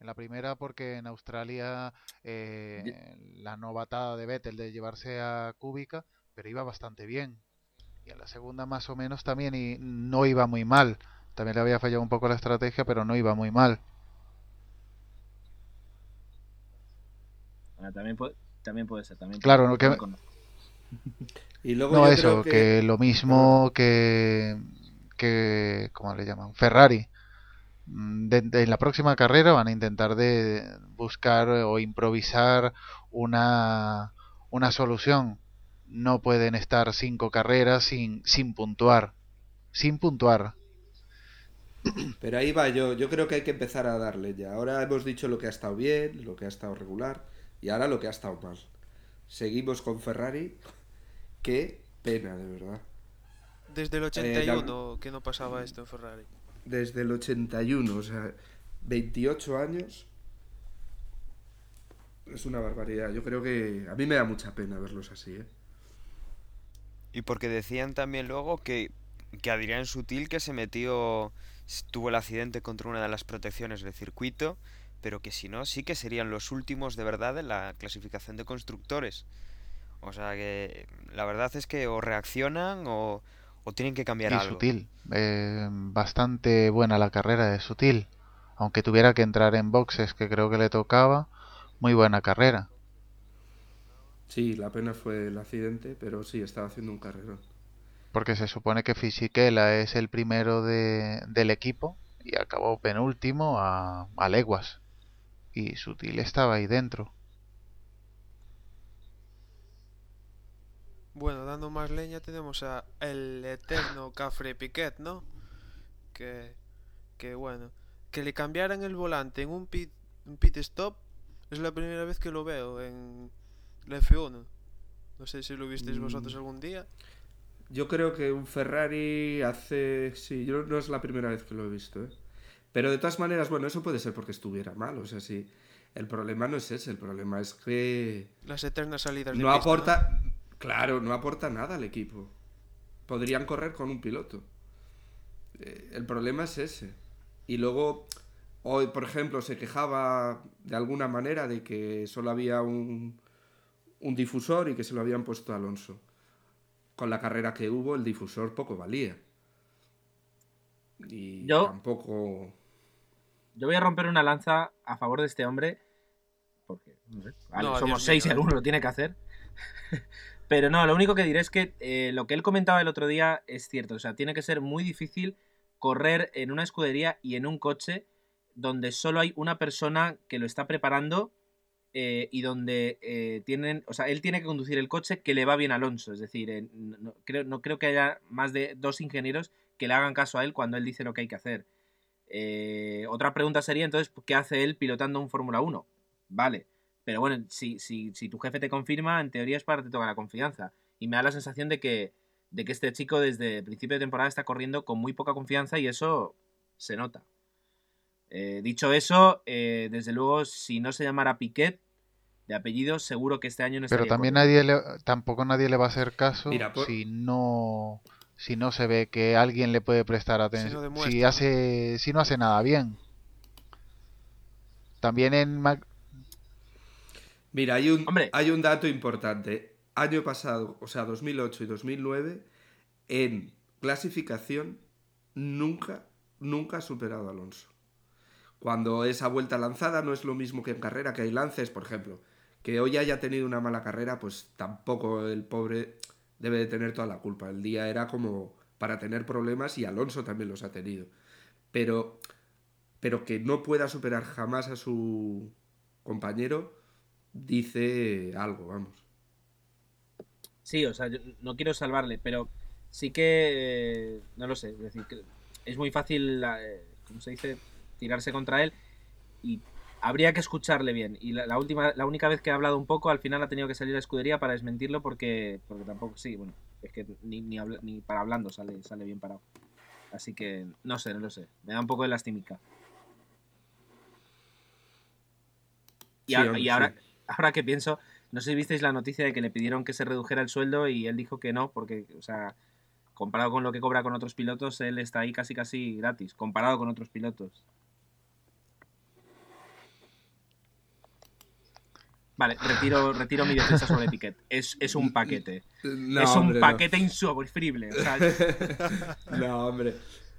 En la primera porque en Australia eh, la novatada de Vettel de llevarse a Kubica, pero iba bastante bien. Y en la segunda más o menos también y no iba muy mal. También le había fallado un poco la estrategia, pero no iba muy mal. Ah, también, puede, también puede ser. También Claro, puede- no, que-. Y luego No yo eso, creo que... lo mismo que, que, ¿cómo le llaman? Ferrari. Mm, de- de- en la próxima carrera van a intentar de buscar o improvisar una, una solución. No pueden estar cinco carreras sin, sin puntuar. Sin puntuar. Pero ahí va yo, yo creo que hay que empezar a darle ya. Ahora hemos dicho lo que ha estado bien, lo que ha estado regular y ahora lo que ha estado mal. Seguimos con Ferrari. Qué pena, de verdad. Desde el Eh, 81 que no pasaba esto en Ferrari. Desde el 81, o sea, 28 años. Es una barbaridad. Yo creo que a mí me da mucha pena verlos así, ¿eh? Y porque decían también luego que, que Adrián Sutil que se metió, tuvo el accidente contra una de las protecciones del circuito, pero que si no, sí que serían los últimos de verdad en la clasificación de constructores. O sea que la verdad es que o reaccionan o, o tienen que cambiar Y algo. sutil. Eh, bastante buena la carrera de sutil. Aunque tuviera que entrar en boxes, que creo que le tocaba, muy buena carrera. Sí, la pena fue el accidente, pero sí, estaba haciendo un carrerón. Porque se supone que Fisichella es el primero de, del equipo y acabó penúltimo a, a leguas. Y Sutil estaba ahí dentro. Bueno, dando más leña tenemos a el eterno Cafre Piquet, ¿no? Que, que bueno, que le cambiaran el volante en un pit, un pit stop es la primera vez que lo veo en la F1. No sé si lo visteis vosotros Mm. algún día. Yo creo que un Ferrari hace... Sí, yo no es la primera vez que lo he visto, ¿eh? Pero de todas maneras, bueno, eso puede ser porque estuviera mal, o sea, sí. El problema no es ese, el problema es que Las eternas salidas de no pista, aporta... Claro, no aporta nada al equipo. Podrían correr con un piloto. Eh, el problema es ese. Y luego, hoy, por ejemplo, se quejaba de alguna manera de que solo había un, un difusor y que se lo habían puesto a Alonso. Con la carrera que hubo, el difusor poco valía. Y Yo- tampoco. Yo voy a romper una lanza a favor de este hombre. Porque, no sé, vale, No, somos Dios seis y mío, eh. alguno lo tiene que hacer. Pero no, lo único que diré es que eh, lo que él comentaba el otro día es cierto. O sea, tiene que ser muy difícil correr en una escudería y en un coche donde solo hay una persona que lo está preparando eh, y donde eh, tienen. O sea, él tiene que conducir el coche que le va bien a Alonso. Es decir, no, creo, que haya más de dos ingenieros que le hagan caso a él cuando él dice lo que hay que hacer. Otra pregunta sería entonces, ¿qué hace él pilotando un Fórmula 1? Vale, pero bueno, si, si, si tu jefe te confirma, en teoría es para que te toca la confianza. Y me da la sensación de que, de que este chico desde el principio de temporada está corriendo con muy poca confianza y eso se nota. Eh, dicho eso, eh, desde luego, si no se llamara Piquet, de apellido, seguro que este año no Pero también corriendo. nadie le- tampoco nadie le va a hacer caso Mira, por- si no si no se ve que alguien le puede prestar atención. Si ¿no? hace si no hace nada bien. También en Mac- Mira, hay un, Hombre. hay un dato importante. Año pasado, o sea, 2008 y 2009, en clasificación, nunca, nunca ha superado a Alonso. Cuando esa vuelta lanzada no es lo mismo que en carrera, que hay lances, por ejemplo. Que hoy haya tenido una mala carrera, pues tampoco el pobre debe de tener toda la culpa. El día era como para tener problemas y Alonso también los ha tenido. Pero, pero que no pueda superar jamás a su compañero, dice algo, vamos. Sí, o sea, yo no quiero salvarle, pero sí que. eh, no lo sé, es decir, que es muy fácil, eh, como se dice, tirarse contra él y habría que escucharle bien. Y la, la última, la única vez que ha hablado un poco, al final ha tenido que salir a escudería para desmentirlo porque, porque tampoco, sí, bueno, es que ni, ni, habla- ni para hablando sale, sale bien parado. Así que no sé, no lo sé. Me da un poco de lastimica. Y, Sí, a- hombre, y sí. ahora que pienso, no sé si visteis la noticia de que le pidieron que se redujera el sueldo y él dijo que no, porque, o sea, comparado con lo que cobra con otros pilotos, él está ahí casi casi gratis, comparado con otros pilotos. Vale, retiro, retiro mi defensa sobre Piquet. Es, es un paquete. No, es un hombre, no. paquete insufrible. O sea, No, hombre.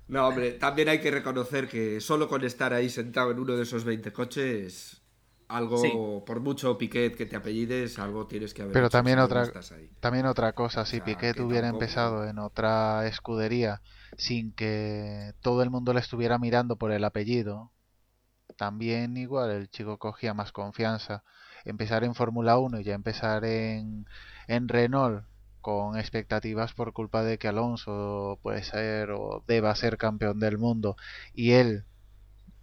No, hombre. También hay que reconocer que solo con estar ahí sentado en uno de esos 20 coches, algo, Sí. por mucho Piquet que te apellides, algo tienes que haber Pero hecho también otra- estás ahí. También otra cosa, si sea, Piquet que hubiera tampoco- empezado en otra escudería sin que todo el mundo le estuviera mirando por el apellido, también igual el chico cogía más confianza. Empezar en Fórmula 1 y ya empezar en, en Renault con expectativas por culpa de que Alonso puede ser o deba ser campeón del mundo y él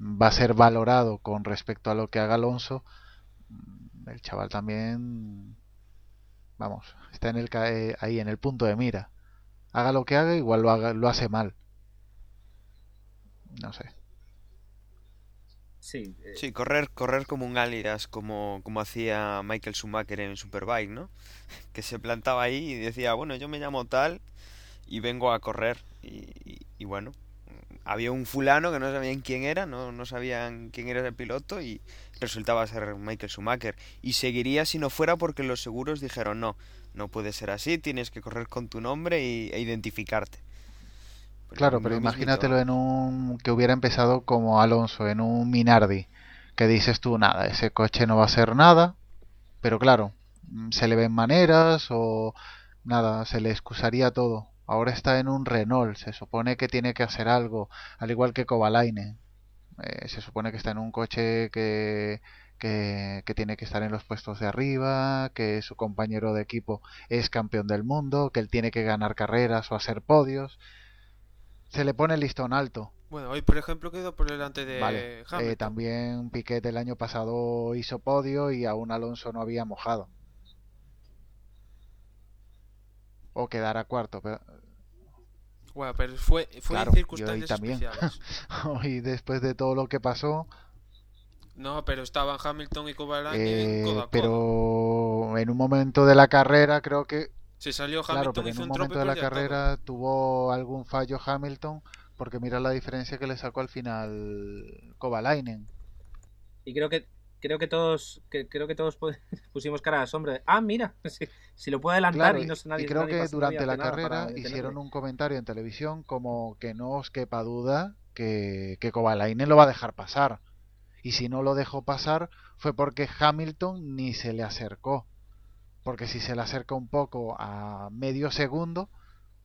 va a ser valorado con respecto a lo que haga Alonso, el chaval también vamos, está en el eh, ahí en el punto de mira. Haga lo que haga, igual lo haga, lo hace mal. No sé. sí, eh, Sí, correr, correr como un alias, como, como hacía Michael Schumacher en Superbike, ¿no? Que se plantaba ahí y decía, bueno, yo me llamo tal y vengo a correr. Y, y- y bueno, había un fulano que no sabían quién era, no, no sabían quién era el piloto y resultaba ser Michael Schumacher. Y seguiría si no fuera porque los seguros dijeron, no, no puede ser así, tienes que correr con tu nombre y, e identificarte. Claro, Lo pero imagínatelo en un que hubiera empezado como Alonso, en un Minardi, que dices tú, nada, ese coche no va a ser nada, pero claro, mm, se le ven maneras o nada, se le excusaría todo. Ahora está en un Renault, se supone que tiene que hacer algo, al igual que Kovalainen. Eh, se supone que está en un coche que, que, que tiene que estar en los puestos de arriba, que su compañero de equipo es campeón del mundo, que él tiene que ganar carreras o hacer podios. Se le pone el listón alto. Bueno, hoy por ejemplo quedó por delante de Vale, eh, Hamilton. también Piquet el año pasado hizo podio y aún Alonso no había mojado. O quedara cuarto, pero Bueno, pero fue, fue Claro, en y circunstancias hoy especiales. hoy después de todo lo que pasó, No, pero estaban Hamilton y Kovalainen eh, pero en un momento de la carrera creo que, Se salió claro, Hamilton, pero en un un momento de la todo. carrera tuvo algún fallo Hamilton, porque mira la diferencia que le sacó al final Kovalainen. Y creo que creo que todos que, creo que todos pu- pusimos cara de asombro. de, Ah, mira, si, si lo puede adelantar Claro, y no sé nadie. y creo nadie que durante la carrera hicieron un comentario en televisión como que no os quepa duda que, que Kovalainen lo va a dejar pasar. Y si no lo dejó pasar fue porque Hamilton ni se le acercó. Porque si se le acerca un poco a medio segundo,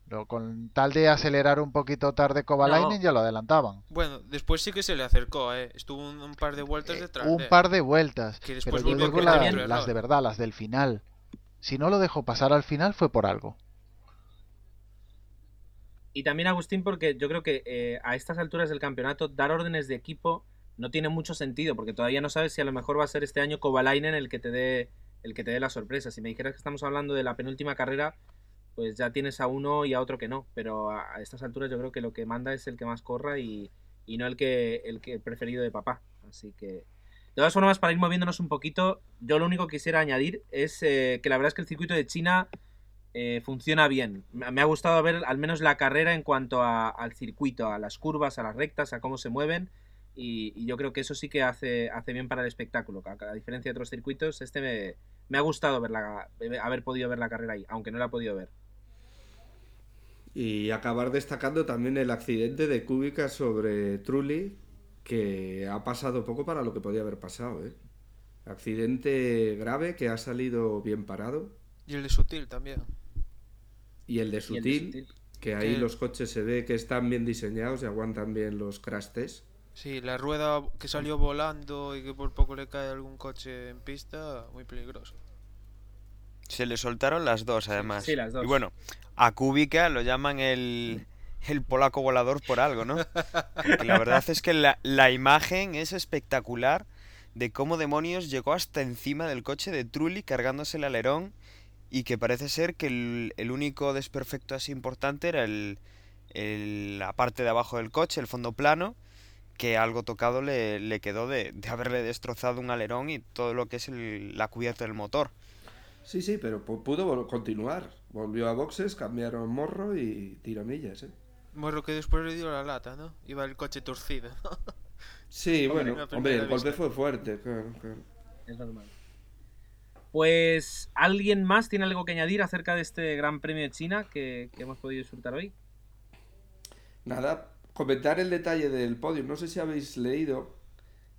lo- con tal de acelerar un poquito tarde Kovalainen No. ya lo adelantaban. Bueno, después sí que se le acercó, ¿eh? Estuvo un, un par de vueltas Eh, detrás un de par de vueltas. Que Pero después yo volvió a digo la- las de verdad, las del final. Si no lo dejó pasar al final fue por algo. Y también Agustín, porque yo creo que eh, a estas alturas del campeonato dar órdenes de equipo no tiene mucho sentido, porque todavía no sabes si a lo mejor va a ser este año Kovalainen el que te dé el que te dé la sorpresa. Si me dijeras que estamos hablando de la penúltima carrera, pues ya tienes a uno y a otro que no. Pero a, estas alturas yo creo que lo que manda es el que más corra y, no el que el que preferido de papá. Así que de todas formas, para ir moviéndonos un poquito, yo lo único que quisiera añadir es eh, que la verdad es que el circuito de China eh, funciona bien. Me ha gustado ver al menos la carrera en cuanto a- al circuito, a las curvas, a las rectas, a cómo se mueven. Y, y yo creo que eso sí que hace, hace bien para el espectáculo. A, a diferencia de otros circuitos, este me, me ha gustado ver la- haber podido ver la carrera ahí, aunque no la he podido ver. Y acabar destacando también el accidente de Kubica sobre Trulli, que ha pasado poco para lo que podía haber pasado. ¿eh? Accidente grave que ha salido bien parado. Y el de Sutil también. Y el de Y el de Sutil, que ahí los coches se ve que están bien diseñados y aguantan bien los crash test. Sí, la rueda que salió volando y que por poco le cae algún coche en pista, muy peligroso. Se le soltaron las dos, además. sí, las dos. Y bueno, a Kubica lo llaman el, el polaco volador por algo, ¿no? La verdad es que la, la imagen es espectacular de cómo demonios llegó hasta encima del coche de Trulli cargándose el alerón y que parece ser que el, el único desperfecto así importante era el, el- la parte de abajo del coche, el fondo plano, que algo tocado le, le quedó de, de haberle destrozado un alerón y todo lo que es la cubierta del motor. Sí, sí, pero pu- pudo continuar. Volvió a boxes, cambiaron morro y tiramillas. ¿eh? Morro que después le dio la lata, ¿no? Iba el coche torcido. Sí, Hombre, bueno, hombre, el golpe fue fuerte. claro, claro. Es normal. Pues, ¿alguien más tiene algo que añadir acerca de este Gran Premio de China que, que hemos podido disfrutar hoy? Nada, comentar el detalle del podio. No sé si habéis leído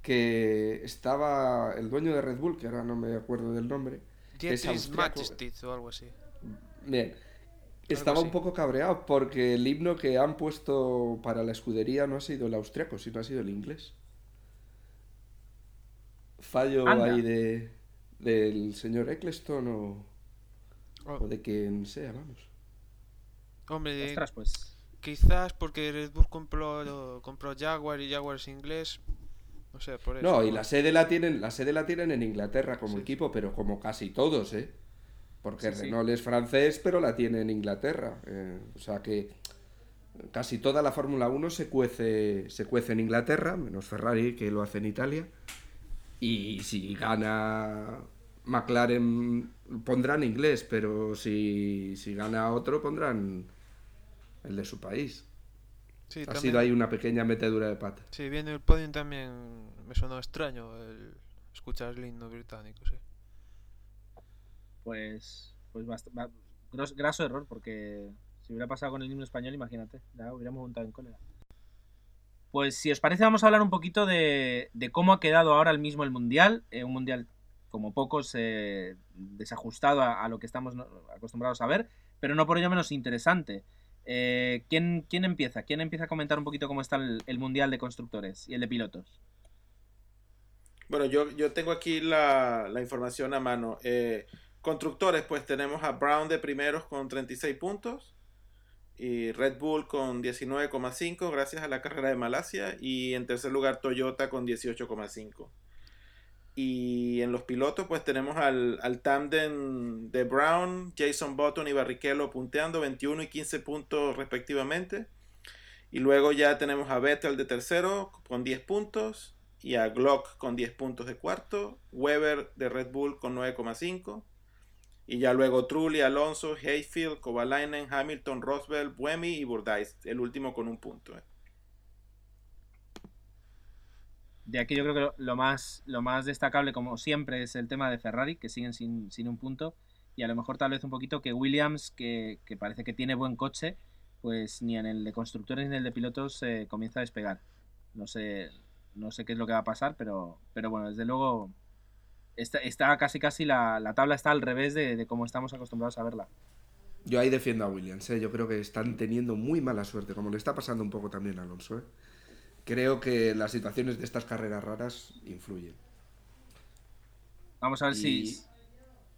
que estaba el dueño de Red Bull, que ahora no me acuerdo del nombre. Dietrich. Mateschitz o algo así. Bien. Estaba un poco cabreado porque el himno que han puesto para la escudería no ha sido el austriaco, sino ha sido el inglés. Fallo Anda. ahí de del señor Eccleston o, Oh, o de quien sea, vamos. hombre, Ostras, pues. quizás porque Red Bull compró, compró Jaguar y Jaguar es inglés. No sé, por eso. No, y la sede la tienen, la sede la tienen en Inglaterra como Sí. equipo, pero como casi todos, ¿eh? Porque Sí, sí. Renault es francés, pero la tiene en Inglaterra. eh, o sea que casi toda la Fórmula 1 se cuece, se cuece en Inglaterra, menos Ferrari, que lo hace en Italia. Y si gana McLaren, pondrán inglés, pero si, si gana otro, pondrán el de su país. Sí, ha también- sido ahí una pequeña metedura de pata. Sí, viendo el podium también me sonó extraño el escuchar el himno británico, sí. Pues, pues gros- graso error, porque Si hubiera pasado con el himno español, imagínate, ya hubiéramos montado en cólera. Pues si os parece, vamos a hablar un poquito de, cómo ha quedado ahora el mismo el Mundial. eh, un Mundial, como pocos, eh, desajustado a, lo que estamos acostumbrados a ver, pero no por ello menos interesante. Eh, ¿quién, ¿Quién empieza? ¿Quién empieza a comentar un poquito cómo está el, el Mundial de Constructores y el de Pilotos? Bueno, yo, yo tengo aquí la, la información a mano. Eh, constructores, pues tenemos a Brown de primeros con 36 puntos y Red Bull con 19,5 gracias a la carrera de Malasia y en tercer lugar Toyota con 18,5. Y en los pilotos pues tenemos al, al tándem de Brown, Jason Button y Barrichello punteando 21 y 15 puntos respectivamente. Y luego ya tenemos a Vettel de tercero con 10 puntos y a Glock con 10 puntos de cuarto, Weber de Red Bull con 9,5 y ya luego Trulli, Alonso, Hayfield, Kovalainen, Hamilton, Roswell, Buemi y Burdais, el último con un punto. eh. De aquí yo creo que lo- más, lo más destacable, como siempre, es el tema de Ferrari, que siguen sin, sin un punto. Y a lo mejor tal vez un poquito que Williams, que, que parece que tiene buen coche, pues ni en el de constructores ni en el de pilotos eh, comienza a despegar. No sé, no sé qué es lo que va a pasar, pero, pero bueno, desde luego está, está casi casi la, la tabla está al revés de, de cómo estamos acostumbrados a verla. Yo ahí defiendo a Williams, ¿eh? yo creo que están teniendo muy mala suerte, como le está pasando un poco también a Alonso. ¿eh? Creo que las situaciones de estas carreras raras influyen. Vamos a ver Y- si...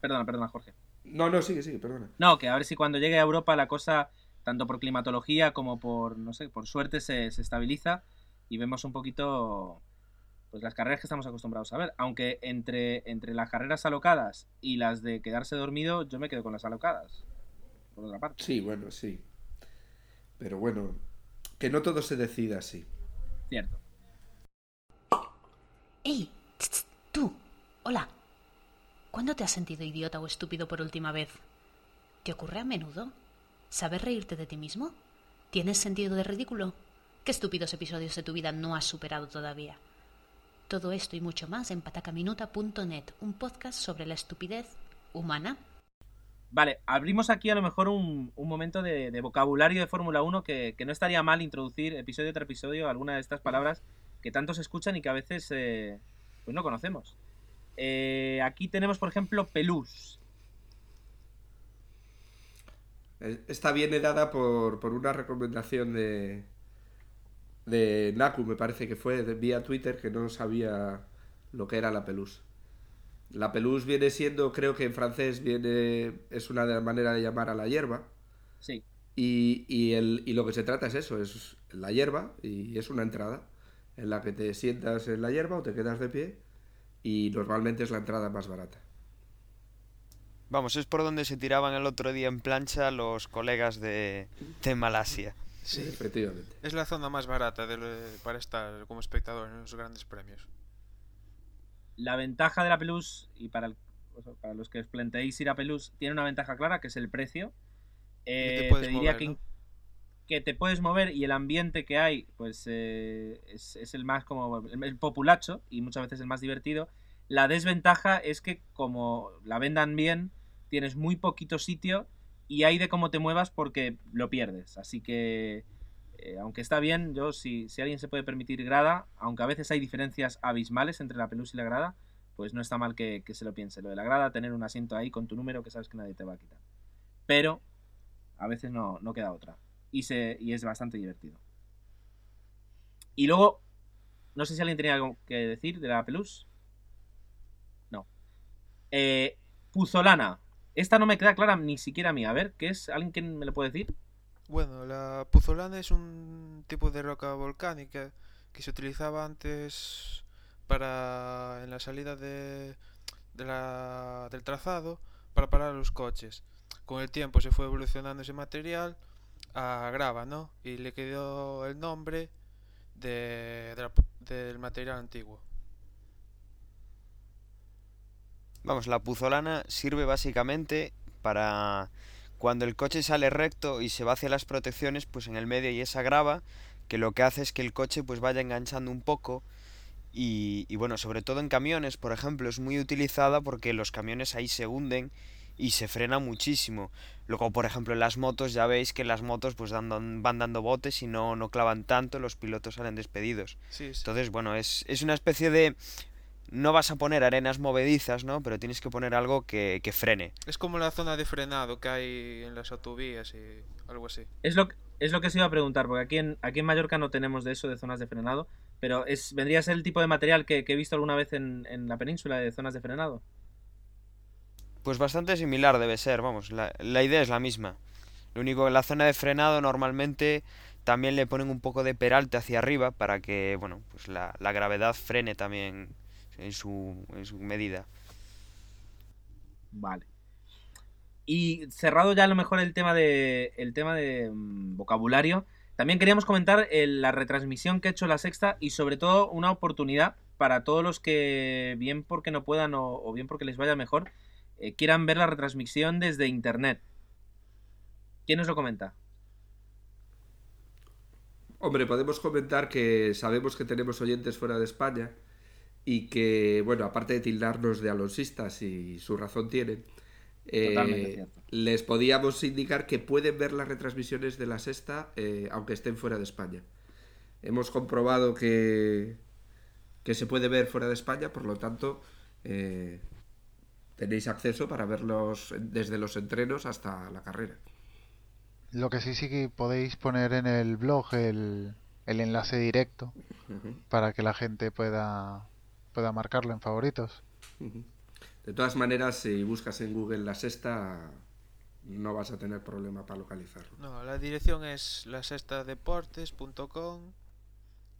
Perdona, perdona, Jorge. No, no, sigue, sigue, perdona. No, que a ver si cuando llegue a Europa la cosa, tanto por climatología como por, no sé, por suerte se, se estabiliza y vemos un poquito pues las carreras que estamos acostumbrados a ver. Aunque entre, entre las carreras alocadas y las de quedarse dormido, yo me quedo con las alocadas. Por otra parte. Sí, bueno, sí. Pero bueno, que no todo se decida así. Cierto. ¡Ey! ¡Tú! ¡Hola! ¿Cuándo te has sentido idiota o estúpido por última vez? ¿Te ocurre a menudo? ¿Sabes reírte de ti mismo? ¿Tienes sentido de ridículo? ¿Qué estúpidos episodios de tu vida no has superado todavía? Todo esto y mucho más en patacaminuta.net, un podcast sobre la estupidez humana. Vale, abrimos aquí a lo mejor un, un momento de, de vocabulario de Fórmula 1 que, que no estaría mal introducir episodio tras episodio alguna de estas palabras que tanto se escuchan y que a veces eh, pues no conocemos. Eh, aquí tenemos, por ejemplo, pelús. Eh, Esta viene dada por, por una recomendación de, de Naku, me parece que fue, de- vía Twitter, que no sabía lo que era la pelús. La pelús viene siendo, creo que en francés viene, es una de las maneras de llamar a la hierba. Sí. Y, y, el, y lo que se trata es eso, es la hierba y es una entrada en la que te sientas en la hierba o te quedas de pie y normalmente es la entrada más barata. Vamos, es por donde se tiraban el otro día en plancha los colegas de, de Malasia. Sí, efectivamente. Es la zona más barata de- para estar como espectador en los grandes premios. La ventaja de la pelús, y para, el- o sea, para los que os planteéis ir a pelús, tiene una ventaja clara que es el precio. te Eh, te, puedes diría mover, que, ¿no? que te puedes mover y el ambiente que hay, pues eh, es, es el más como el, el populacho y muchas veces el más divertido. La desventaja es que como la vendan bien, tienes muy poquito sitio y hay de cómo te muevas porque lo pierdes. Así que, eh, aunque está bien, yo si, si alguien se puede permitir grada, aunque a veces hay diferencias abismales entre la pelús y la grada, pues no está mal que, que se lo piense. Lo de la grada, tener un asiento ahí con tu número que sabes que nadie te va a quitar. Pero a veces no, no queda otra. Y, se, y es bastante divertido. Y luego, no sé si alguien tenía algo que decir de la pelús. No. Eh, Puzolana. Esta no me queda clara ni siquiera a mí. A ver, ¿qué es? ¿Alguien que me lo puede decir? Bueno, la puzolana es un tipo de roca volcánica que se utilizaba antes para en la salida del trazado para parar los coches. Con el tiempo se fue evolucionando ese material a grava, ¿no? Y le quedó el nombre de, la del material antiguo. Vamos, la puzolana sirve básicamente para cuando el coche sale recto y se va hacia las protecciones, pues en el medio hay esa grava que lo que hace es que el coche pues vaya enganchando un poco y, y bueno, sobre todo en camiones, por ejemplo, es muy utilizada porque los camiones ahí se hunden y se frena muchísimo. Luego, por ejemplo, en las motos ya veis que las motos pues dando, van dando botes y no, no clavan tanto, los pilotos salen despedidos. Sí, sí. Entonces, bueno, es, es una especie de... No vas a poner arenas movedizas, ¿no? Pero tienes que poner algo que, que frene. Es como la zona de frenado que hay en las autovías y algo así. Es lo, que- es lo que se iba a preguntar, porque aquí en, aquí en Mallorca no tenemos de eso, de zonas de frenado, pero es, vendría a ser el tipo de material que, que he visto alguna vez en, en la península de zonas de frenado. Pues bastante similar debe ser, vamos, la, la idea es la misma. Lo único que en la zona de frenado normalmente también le ponen un poco de peralte hacia arriba para que, bueno, pues la, la gravedad frene también en su, en su medida. Vale. Y cerrado ya a lo mejor el tema de, el tema de mm, vocabulario, también queríamos comentar el- la retransmisión que ha hecho la sexta y sobre todo una oportunidad para todos los que, bien porque no puedan o, o bien porque les vaya mejor, eh, quieran ver la retransmisión desde internet. ¿Quién nos lo comenta? Hombre, podemos comentar que sabemos que tenemos oyentes fuera de España y que, bueno, aparte de tildarnos de alonsistas y su razón tienen, eh, les podíamos indicar que pueden ver las retransmisiones de la sexta eh, aunque estén fuera de España. Hemos comprobado que, que se puede ver fuera de España, por lo tanto, eh, tenéis acceso para verlos desde los entrenos hasta la carrera. Lo que sí sí que podéis poner en el blog el, el enlace directo para que la gente pueda pueda marcarlo en favoritos. De todas maneras, si buscas en Google la sexta, no vas a tener problema para localizarlo. No, la dirección es lasextadeportes.com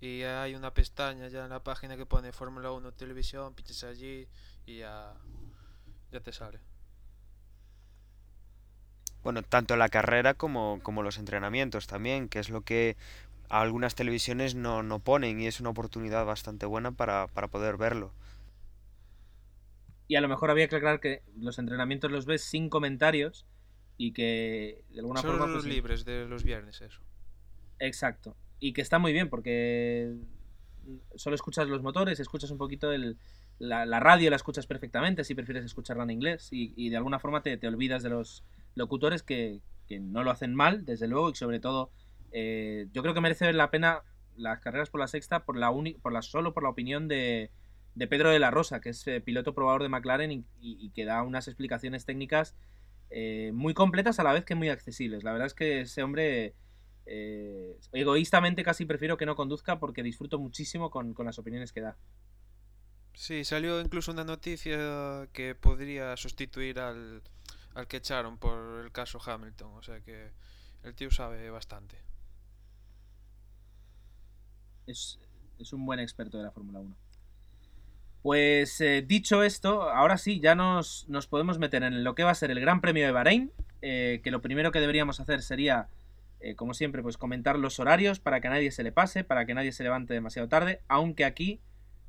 y hay una pestaña ya en la página que pone Fórmula 1 Televisión, pinches allí y ya, ya te sale. Bueno, tanto la carrera como, como los entrenamientos también, que es lo que algunas televisiones no, no ponen y es una oportunidad bastante buena para, para poder verlo. Y a lo mejor había que aclarar que los entrenamientos los ves sin comentarios y que de alguna Solo forma... los pues, libres de los viernes, eso. Exacto. Y que está muy bien porque solo escuchas los motores, escuchas un poquito el, la, la radio, la escuchas perfectamente si prefieres escucharla en inglés y, y de alguna forma te, te olvidas de los locutores que, que no lo hacen mal, desde luego, y sobre todo eh, yo creo que merece la pena las carreras por la sexta por la uni- por la solo por la opinión de, Pedro de la Rosa, que es eh, piloto probador de McLaren y, y- y que da unas explicaciones técnicas eh, muy completas a la vez que muy accesibles. La verdad es que ese hombre eh, egoístamente casi prefiero que no conduzca porque disfruto muchísimo con, con las opiniones que da. Sí, salió incluso una noticia que podría sustituir al, al que echaron por el caso Hamilton, o sea que el tío sabe bastante. Es, es un buen experto de la Fórmula 1. Pues eh, dicho esto, ahora sí, ya nos, nos podemos meter en lo que va a ser el Gran Premio de Bahrein, eh, que lo primero que deberíamos hacer sería, eh, como siempre, pues comentar los horarios para que a nadie se le pase, para que nadie se levante demasiado tarde, aunque aquí,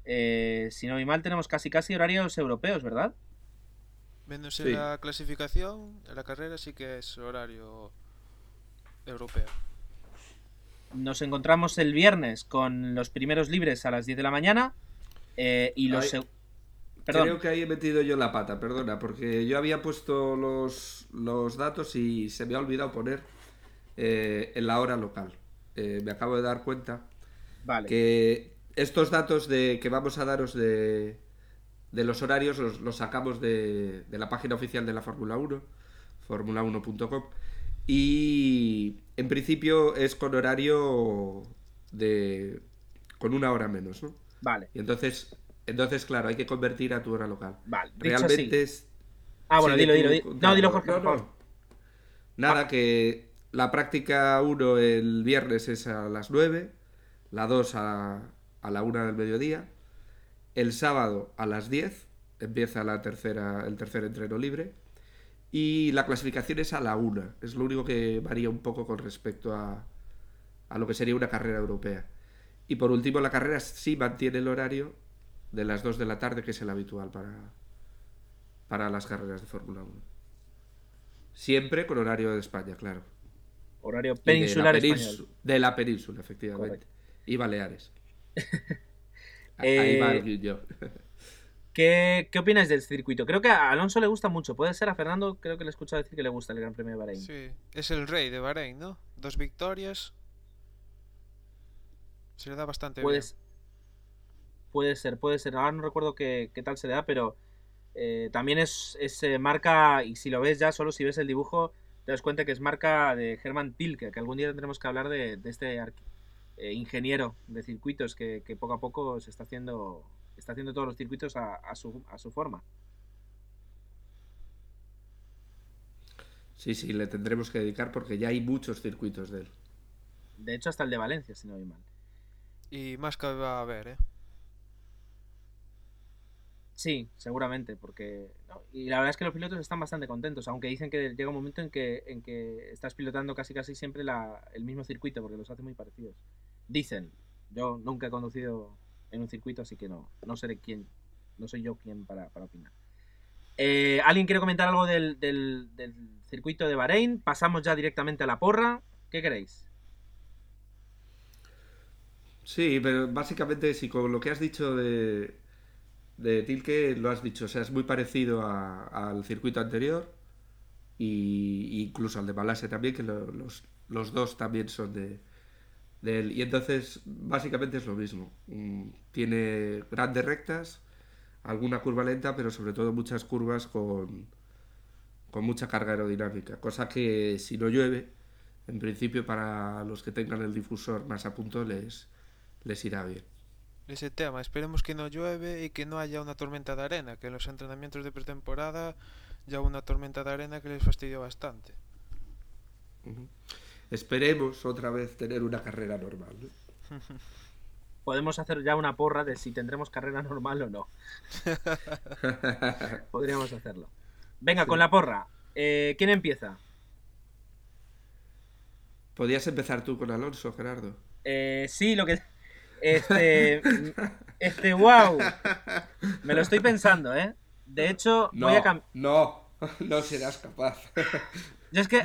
eh, si no voy mal, tenemos casi casi horarios europeos, ¿verdad? Menos en Sí. la clasificación, en la carrera sí que es horario europeo. Nos encontramos el viernes con los primeros libres a las 10 de la mañana eh, y los... Ay, Perdón. Creo que ahí he metido yo la pata, perdona, porque yo había puesto los, los datos y se me ha olvidado poner eh, en la hora local. Eh, me acabo de dar cuenta Vale. que estos datos de que vamos a daros de, de los horarios los, los sacamos de, de la página oficial de la Fórmula 1, formula1.com, y en principio es con horario de con una hora menos, ¿no? Vale, Y entonces, entonces claro, hay que convertir a tu hora local. vale. Realmente es Ah, bueno, dilo, dilo. No, dilo, Jorge, No. Nada, que la práctica 1 el viernes es a las 9, la 2 a, a la 1 del mediodía, el sábado a las 10 empieza la tercera, el tercer entreno libre y la clasificación es a la 1. Es lo único que varía un poco con respecto a, a lo que sería una carrera europea. Y por último, la carrera sí mantiene el horario de las 2 de la tarde, que es el habitual para, para las carreras de Fórmula 1. Siempre con horario de España, claro. Horario Y de la peninsular español. De la península, efectivamente. Correcto. Y Baleares. Eh, Ahí va el guiño. ¿Qué, ¿Qué opináis del circuito? Creo que a Alonso le gusta mucho. Puede ser a Fernando, creo que le he escuchado decir que le gusta el Gran Premio de Bahrein. Sí, es el rey de Bahrein, ¿no? Dos victorias. Se le da bastante bien. puede ser, puede ser. Ahora no recuerdo qué, qué tal se le da, pero eh, también es, es, eh, marca, y si lo ves ya, solo si ves el dibujo, te das cuenta que es marca de Hermann Tilke, que algún día tendremos que hablar de, de este eh, ingeniero de circuitos que, que poco a poco se está haciendo, está haciendo todos los circuitos a, a su, a su forma. Sí, sí, le tendremos que dedicar porque ya hay muchos circuitos de él. De hecho, hasta el de Valencia, si no voy mal. Y más que va a haber, ¿eh? Sí, seguramente, porque... no, y la verdad es que los pilotos están bastante contentos, aunque dicen que llega un momento en que, en que estás pilotando casi casi siempre la- el mismo circuito, porque los hace muy parecidos. Dicen, yo nunca he conducido en un circuito, así que no, no seré quién, no soy yo quien para, opinar. Eh, ¿Alguien quiere comentar algo del, del, circuito de Bahrein? Pasamos ya directamente a la porra. ¿Qué queréis? Sí, pero básicamente si con lo que has dicho de, de Tilke lo has dicho, o sea, es muy parecido a- al circuito anterior y incluso al de Malasia también, que lo- los, los dos también son de, Y entonces básicamente es lo mismo. Mm, Tiene grandes rectas, alguna curva lenta, pero sobre todo muchas curvas con, con mucha carga aerodinámica, cosa que si no llueve, en principio para los que tengan el difusor más a punto les, les irá bien. Ese tema, esperemos que no llueve y que no haya una tormenta de arena, que en los entrenamientos de pretemporada ya una tormenta de arena que les fastidió bastante. Ujú. Esperemos otra vez tener una carrera normal. ¿no? Podemos hacer ya una porra de si tendremos carrera normal o no. Podríamos hacerlo. Venga, con la porra. Eh, ¿Quién empieza? Podías empezar tú con Alonso, Gerardo. Eh, sí, lo que. Este. Este, wow. Me lo estoy pensando, ¿eh? De hecho, No, voy a cambiar. no, no serás capaz. Yo es que.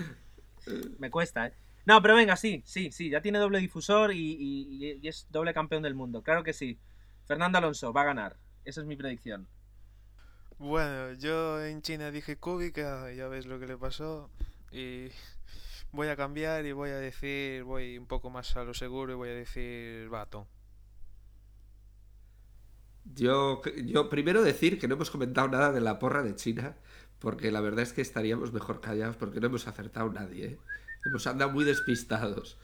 Me cuesta, ¿eh? No, pero venga, sí, sí, sí. Ya tiene doble difusor y, y- y es doble campeón del mundo. Claro que sí. Fernando Alonso va a ganar. Esa es mi predicción. Bueno, yo en China dije Kubica, ya ves lo que le pasó. Y voy a cambiar y voy a decir, voy un poco más a lo seguro y voy a decir Baton. Yo, yo primero decir que no hemos comentado nada de la porra de China, porque la verdad es que estaríamos mejor callados porque no hemos acertado nadie. ¿eh? Hemos andado muy despistados.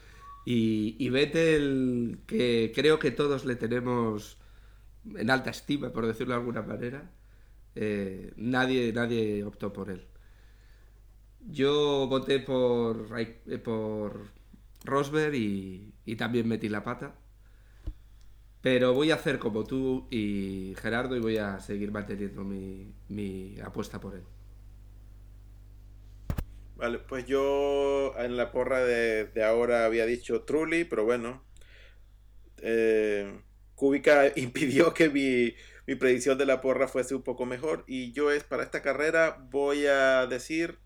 Y, y Vettel, que creo que todos le tenemos en alta estima, por decirlo de alguna manera, eh, nadie, nadie optó por él. Yo voté por, eh, por Rosberg y, y también metí la pata. Pero voy a hacer como tú y Gerardo y voy a seguir manteniendo mi, mi apuesta por él. Vale, pues yo en la porra de, de ahora había dicho Trulli, pero bueno. Eh, Kubica impidió que mi, mi predicción de la porra fuese un poco mejor. Y yo es para esta carrera voy a decir.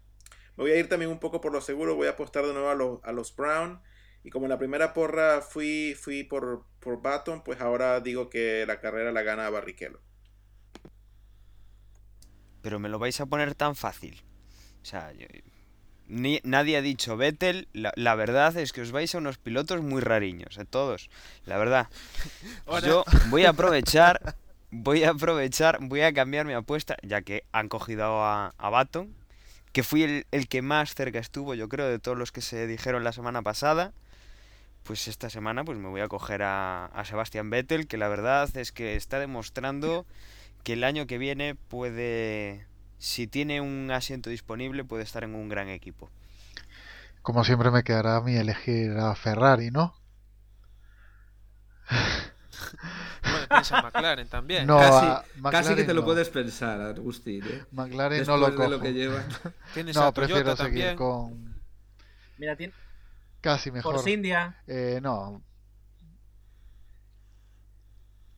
Me voy a ir también un poco por lo seguro. Voy a apostar de nuevo a los, a los Brown. Y como en la primera porra fui, fui por, por Baton, pues ahora digo que la carrera la gana Barrichello. Pero me lo vais a poner tan fácil. O sea, yo- ni- nadie ha dicho Vettel. La, la verdad es que os vais a unos pilotos muy rariños, eh, todos. La verdad. Yo voy a aprovechar, voy a aprovechar, voy a cambiar mi apuesta, ya que han cogido a, a Baton, que fui el, el que más cerca estuvo, yo creo, de todos los que se dijeron la semana pasada. Pues esta semana pues me voy a coger a, a Sebastián Vettel, que la verdad es que está demostrando que el año que viene puede, si tiene un asiento disponible, puede estar en un gran equipo. Como siempre me quedará a mí elegir a Ferrari, ¿no? Bueno, piensa McLaren también. No, casi, a casi McLaren que te lo no. puedes pensar, Agustín. ¿eh? McLaren Después no lo de cojo. lo que llevan. Tienes No, a prefiero Toyota seguir también. con Mira, tiene. casi mejor. Force India. Eh, no.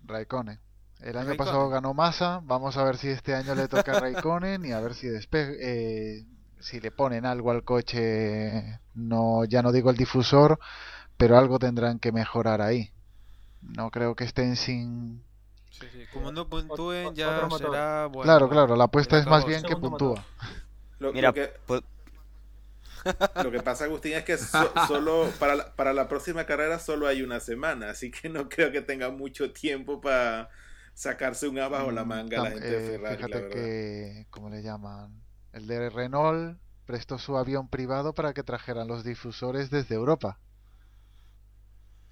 Raikkonen. El año Raikkonen. pasado ganó Massa. Vamos a ver si este año le toca a Raikkonen y a ver si despe eh, si le ponen algo al coche. No, ya no digo el difusor, pero algo tendrán que mejorar ahí. No creo que estén sin Sí, sí. Como no puntúen, ya será bueno. claro, claro, la apuesta es más bien que puntúa. Lo, Mira, lo que, po- lo que pasa, Agustín, es que so- solo para la, para la próxima carrera solo hay una semana, así que no creo que tenga mucho tiempo para sacarse un as bajo la Mm, manga la gente de eh, la fíjate verdad. que, ¿cómo le llaman? El de Renault prestó su avión privado para que trajeran los difusores desde Europa.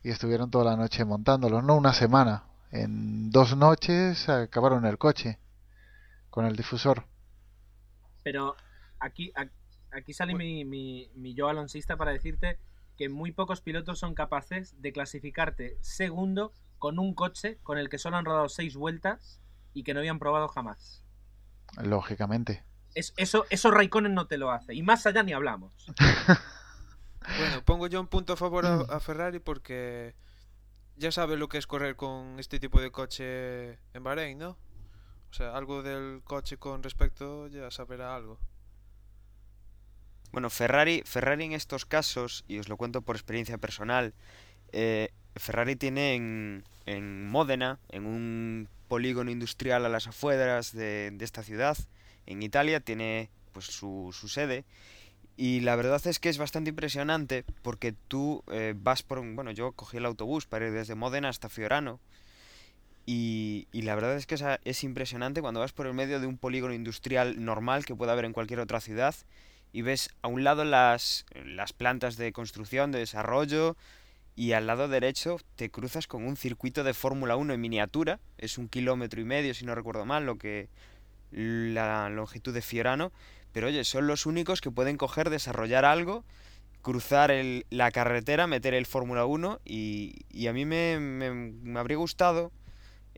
Y estuvieron toda la noche montándolos, no una semana. En dos noches acabaron el coche con el difusor. Pero aquí, a- aquí sale mi, mi, mi yo alonsista para decirte que muy pocos pilotos son capaces de clasificarte segundo con un coche con el que solo han rodado seis vueltas y que no habían probado jamás. Lógicamente. Es, eso, eso Raikkonen no te lo hace. Y más allá ni hablamos. Bueno, pongo yo un punto a favor a, a Ferrari porque ya sabe lo que es correr con este tipo de coche en Bahrein, ¿no? O sea, algo del coche con respecto ya saberá algo. Bueno, Ferrari, Ferrari en estos casos, y os lo cuento por experiencia personal, eh, Ferrari tiene en, en Módena, en un polígono industrial a las afueras de, esta ciudad, en Italia, tiene pues su, sede. Y la verdad es que es bastante impresionante porque tú eh, vas por un... Bueno, yo cogí el autobús para ir desde Módena hasta Fiorano. Y, la verdad es que es, es impresionante cuando vas por el medio de un polígono industrial normal que pueda haber en cualquier otra ciudad y ves a un lado las plantas de construcción, de desarrollo, y al lado derecho te cruzas con un circuito de Fórmula 1 en miniatura, es un kilómetro y medio, si no recuerdo mal, lo que la longitud de Fiorano, pero oye, son los únicos que pueden coger, desarrollar algo, cruzar la carretera, meter el Fórmula 1, y, y a mí me, me, habría gustado,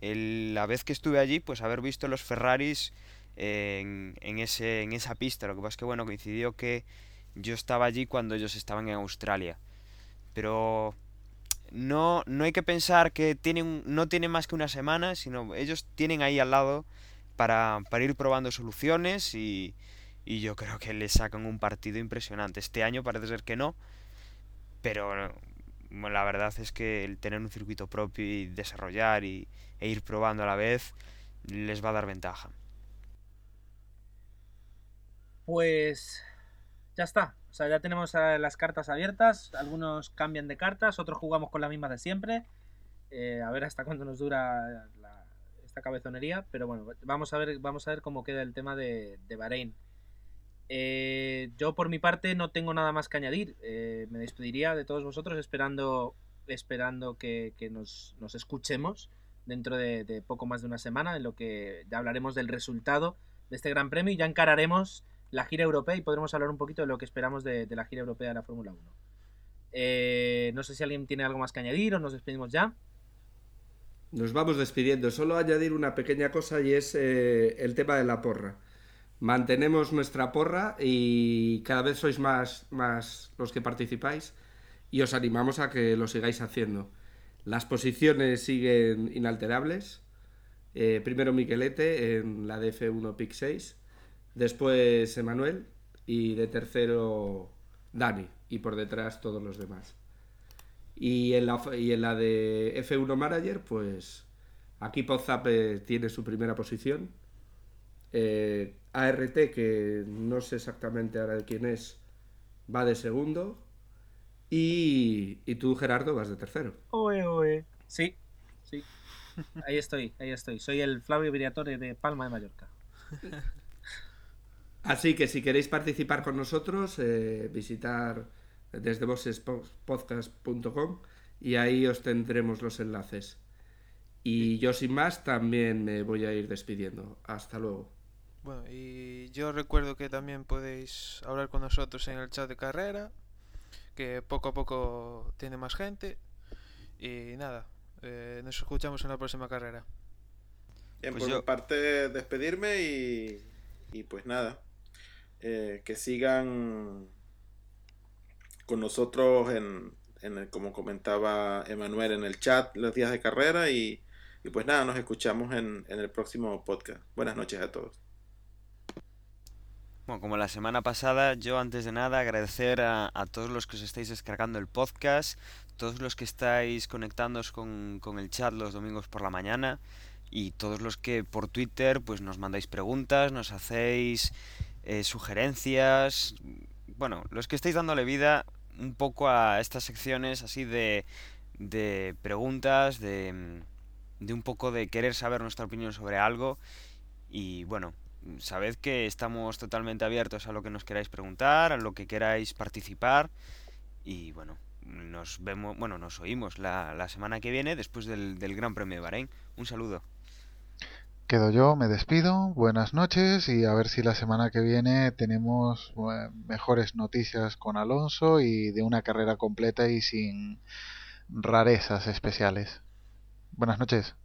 la vez que estuve allí, pues haber visto los Ferraris en, en, ese, en esa pista. Lo que pasa es que, bueno, coincidió que yo estaba allí cuando ellos estaban en Australia. Pero no, no hay que pensar que tienen, no tienen más que una semana, sino ellos tienen ahí al lado para, para ir probando soluciones y, y yo creo que le sacan un partido impresionante. Este año parece ser que no, pero la verdad es que el tener un circuito propio y desarrollar y, e ir probando a la vez les va a dar ventaja. Pues ya está. O sea, ya tenemos eh, las cartas abiertas. Algunos cambian de cartas, otros jugamos con la misma de siempre. Eh, a ver hasta cuándo nos dura la- esta cabezonería. Pero bueno, vamos a ver, vamos a ver cómo queda el tema de, de Bahrein. Eh, yo por mi parte no tengo nada más que añadir. Eh, me despediría de todos vosotros esperando, esperando que, nos escuchemos dentro de, de poco más de una semana, en lo que ya hablaremos del resultado de este Gran Premio y ya encararemos la gira europea y podremos hablar un poquito de lo que esperamos de, la gira europea de la Fórmula 1. Eh, no sé si alguien tiene algo más que añadir o nos despedimos ya. Nos vamos despidiendo. Solo añadir una pequeña cosa y es eh, el tema de la porra. Mantenemos nuestra porra y cada vez sois más, más los que participáis y os animamos a que lo sigáis haciendo. Las posiciones siguen inalterables. Eh, primero Miquelete en la DF1 Pick 6, después Emanuel y de tercero Dani y por detrás todos los demás. Y en la, y en la de F1 Manager, pues aquí Pozape tiene su primera posición. Eh, ART, que no sé exactamente ahora de quién es, va de segundo. Y, y tú, Gerardo, vas de tercero. Oe, oe. Sí, sí. Ahí estoy, ahí estoy. Soy el Flavio Viriatore de Palma de Mallorca. Así que si queréis participar con nosotros, eh, visitar desde podcast.com y ahí os tendremos los enlaces. Y yo sin más también me voy a ir despidiendo. Hasta luego. Bueno, y yo recuerdo que también podéis hablar con nosotros en el chat de carrera, que poco a poco tiene más gente. Y nada, eh, nos escuchamos en la próxima carrera. Bien, Pues por yo- mi parte, despedirme y, y pues nada, eh, que sigan con nosotros en, en el- como comentaba Emanuel en el chat, los días de carrera y, y pues nada, nos escuchamos en, en el próximo podcast. Buenas noches a todos. Bueno, como la semana pasada, yo antes de nada agradecer a, a todos los que os estáis descargando el podcast, todos los que estáis conectándoos con, con el chat los domingos por la mañana. y todos los que por Twitter pues nos mandáis preguntas, nos hacéis eh, sugerencias, bueno, los que estáis dándole vida un poco a estas secciones así de, de preguntas, de, de un poco de querer saber nuestra opinión sobre algo y bueno, sabed que estamos totalmente abiertos a lo que nos queráis preguntar, a lo que queráis participar y bueno, nos vemos, bueno, nos oímos la, la semana que viene después del, del Gran Premio de Bahrein. Un saludo. Quedo yo, me despido, buenas noches y a ver si la semana que viene tenemos eh, mejores noticias con Alonso y de una carrera completa y sin rarezas especiales. Buenas noches.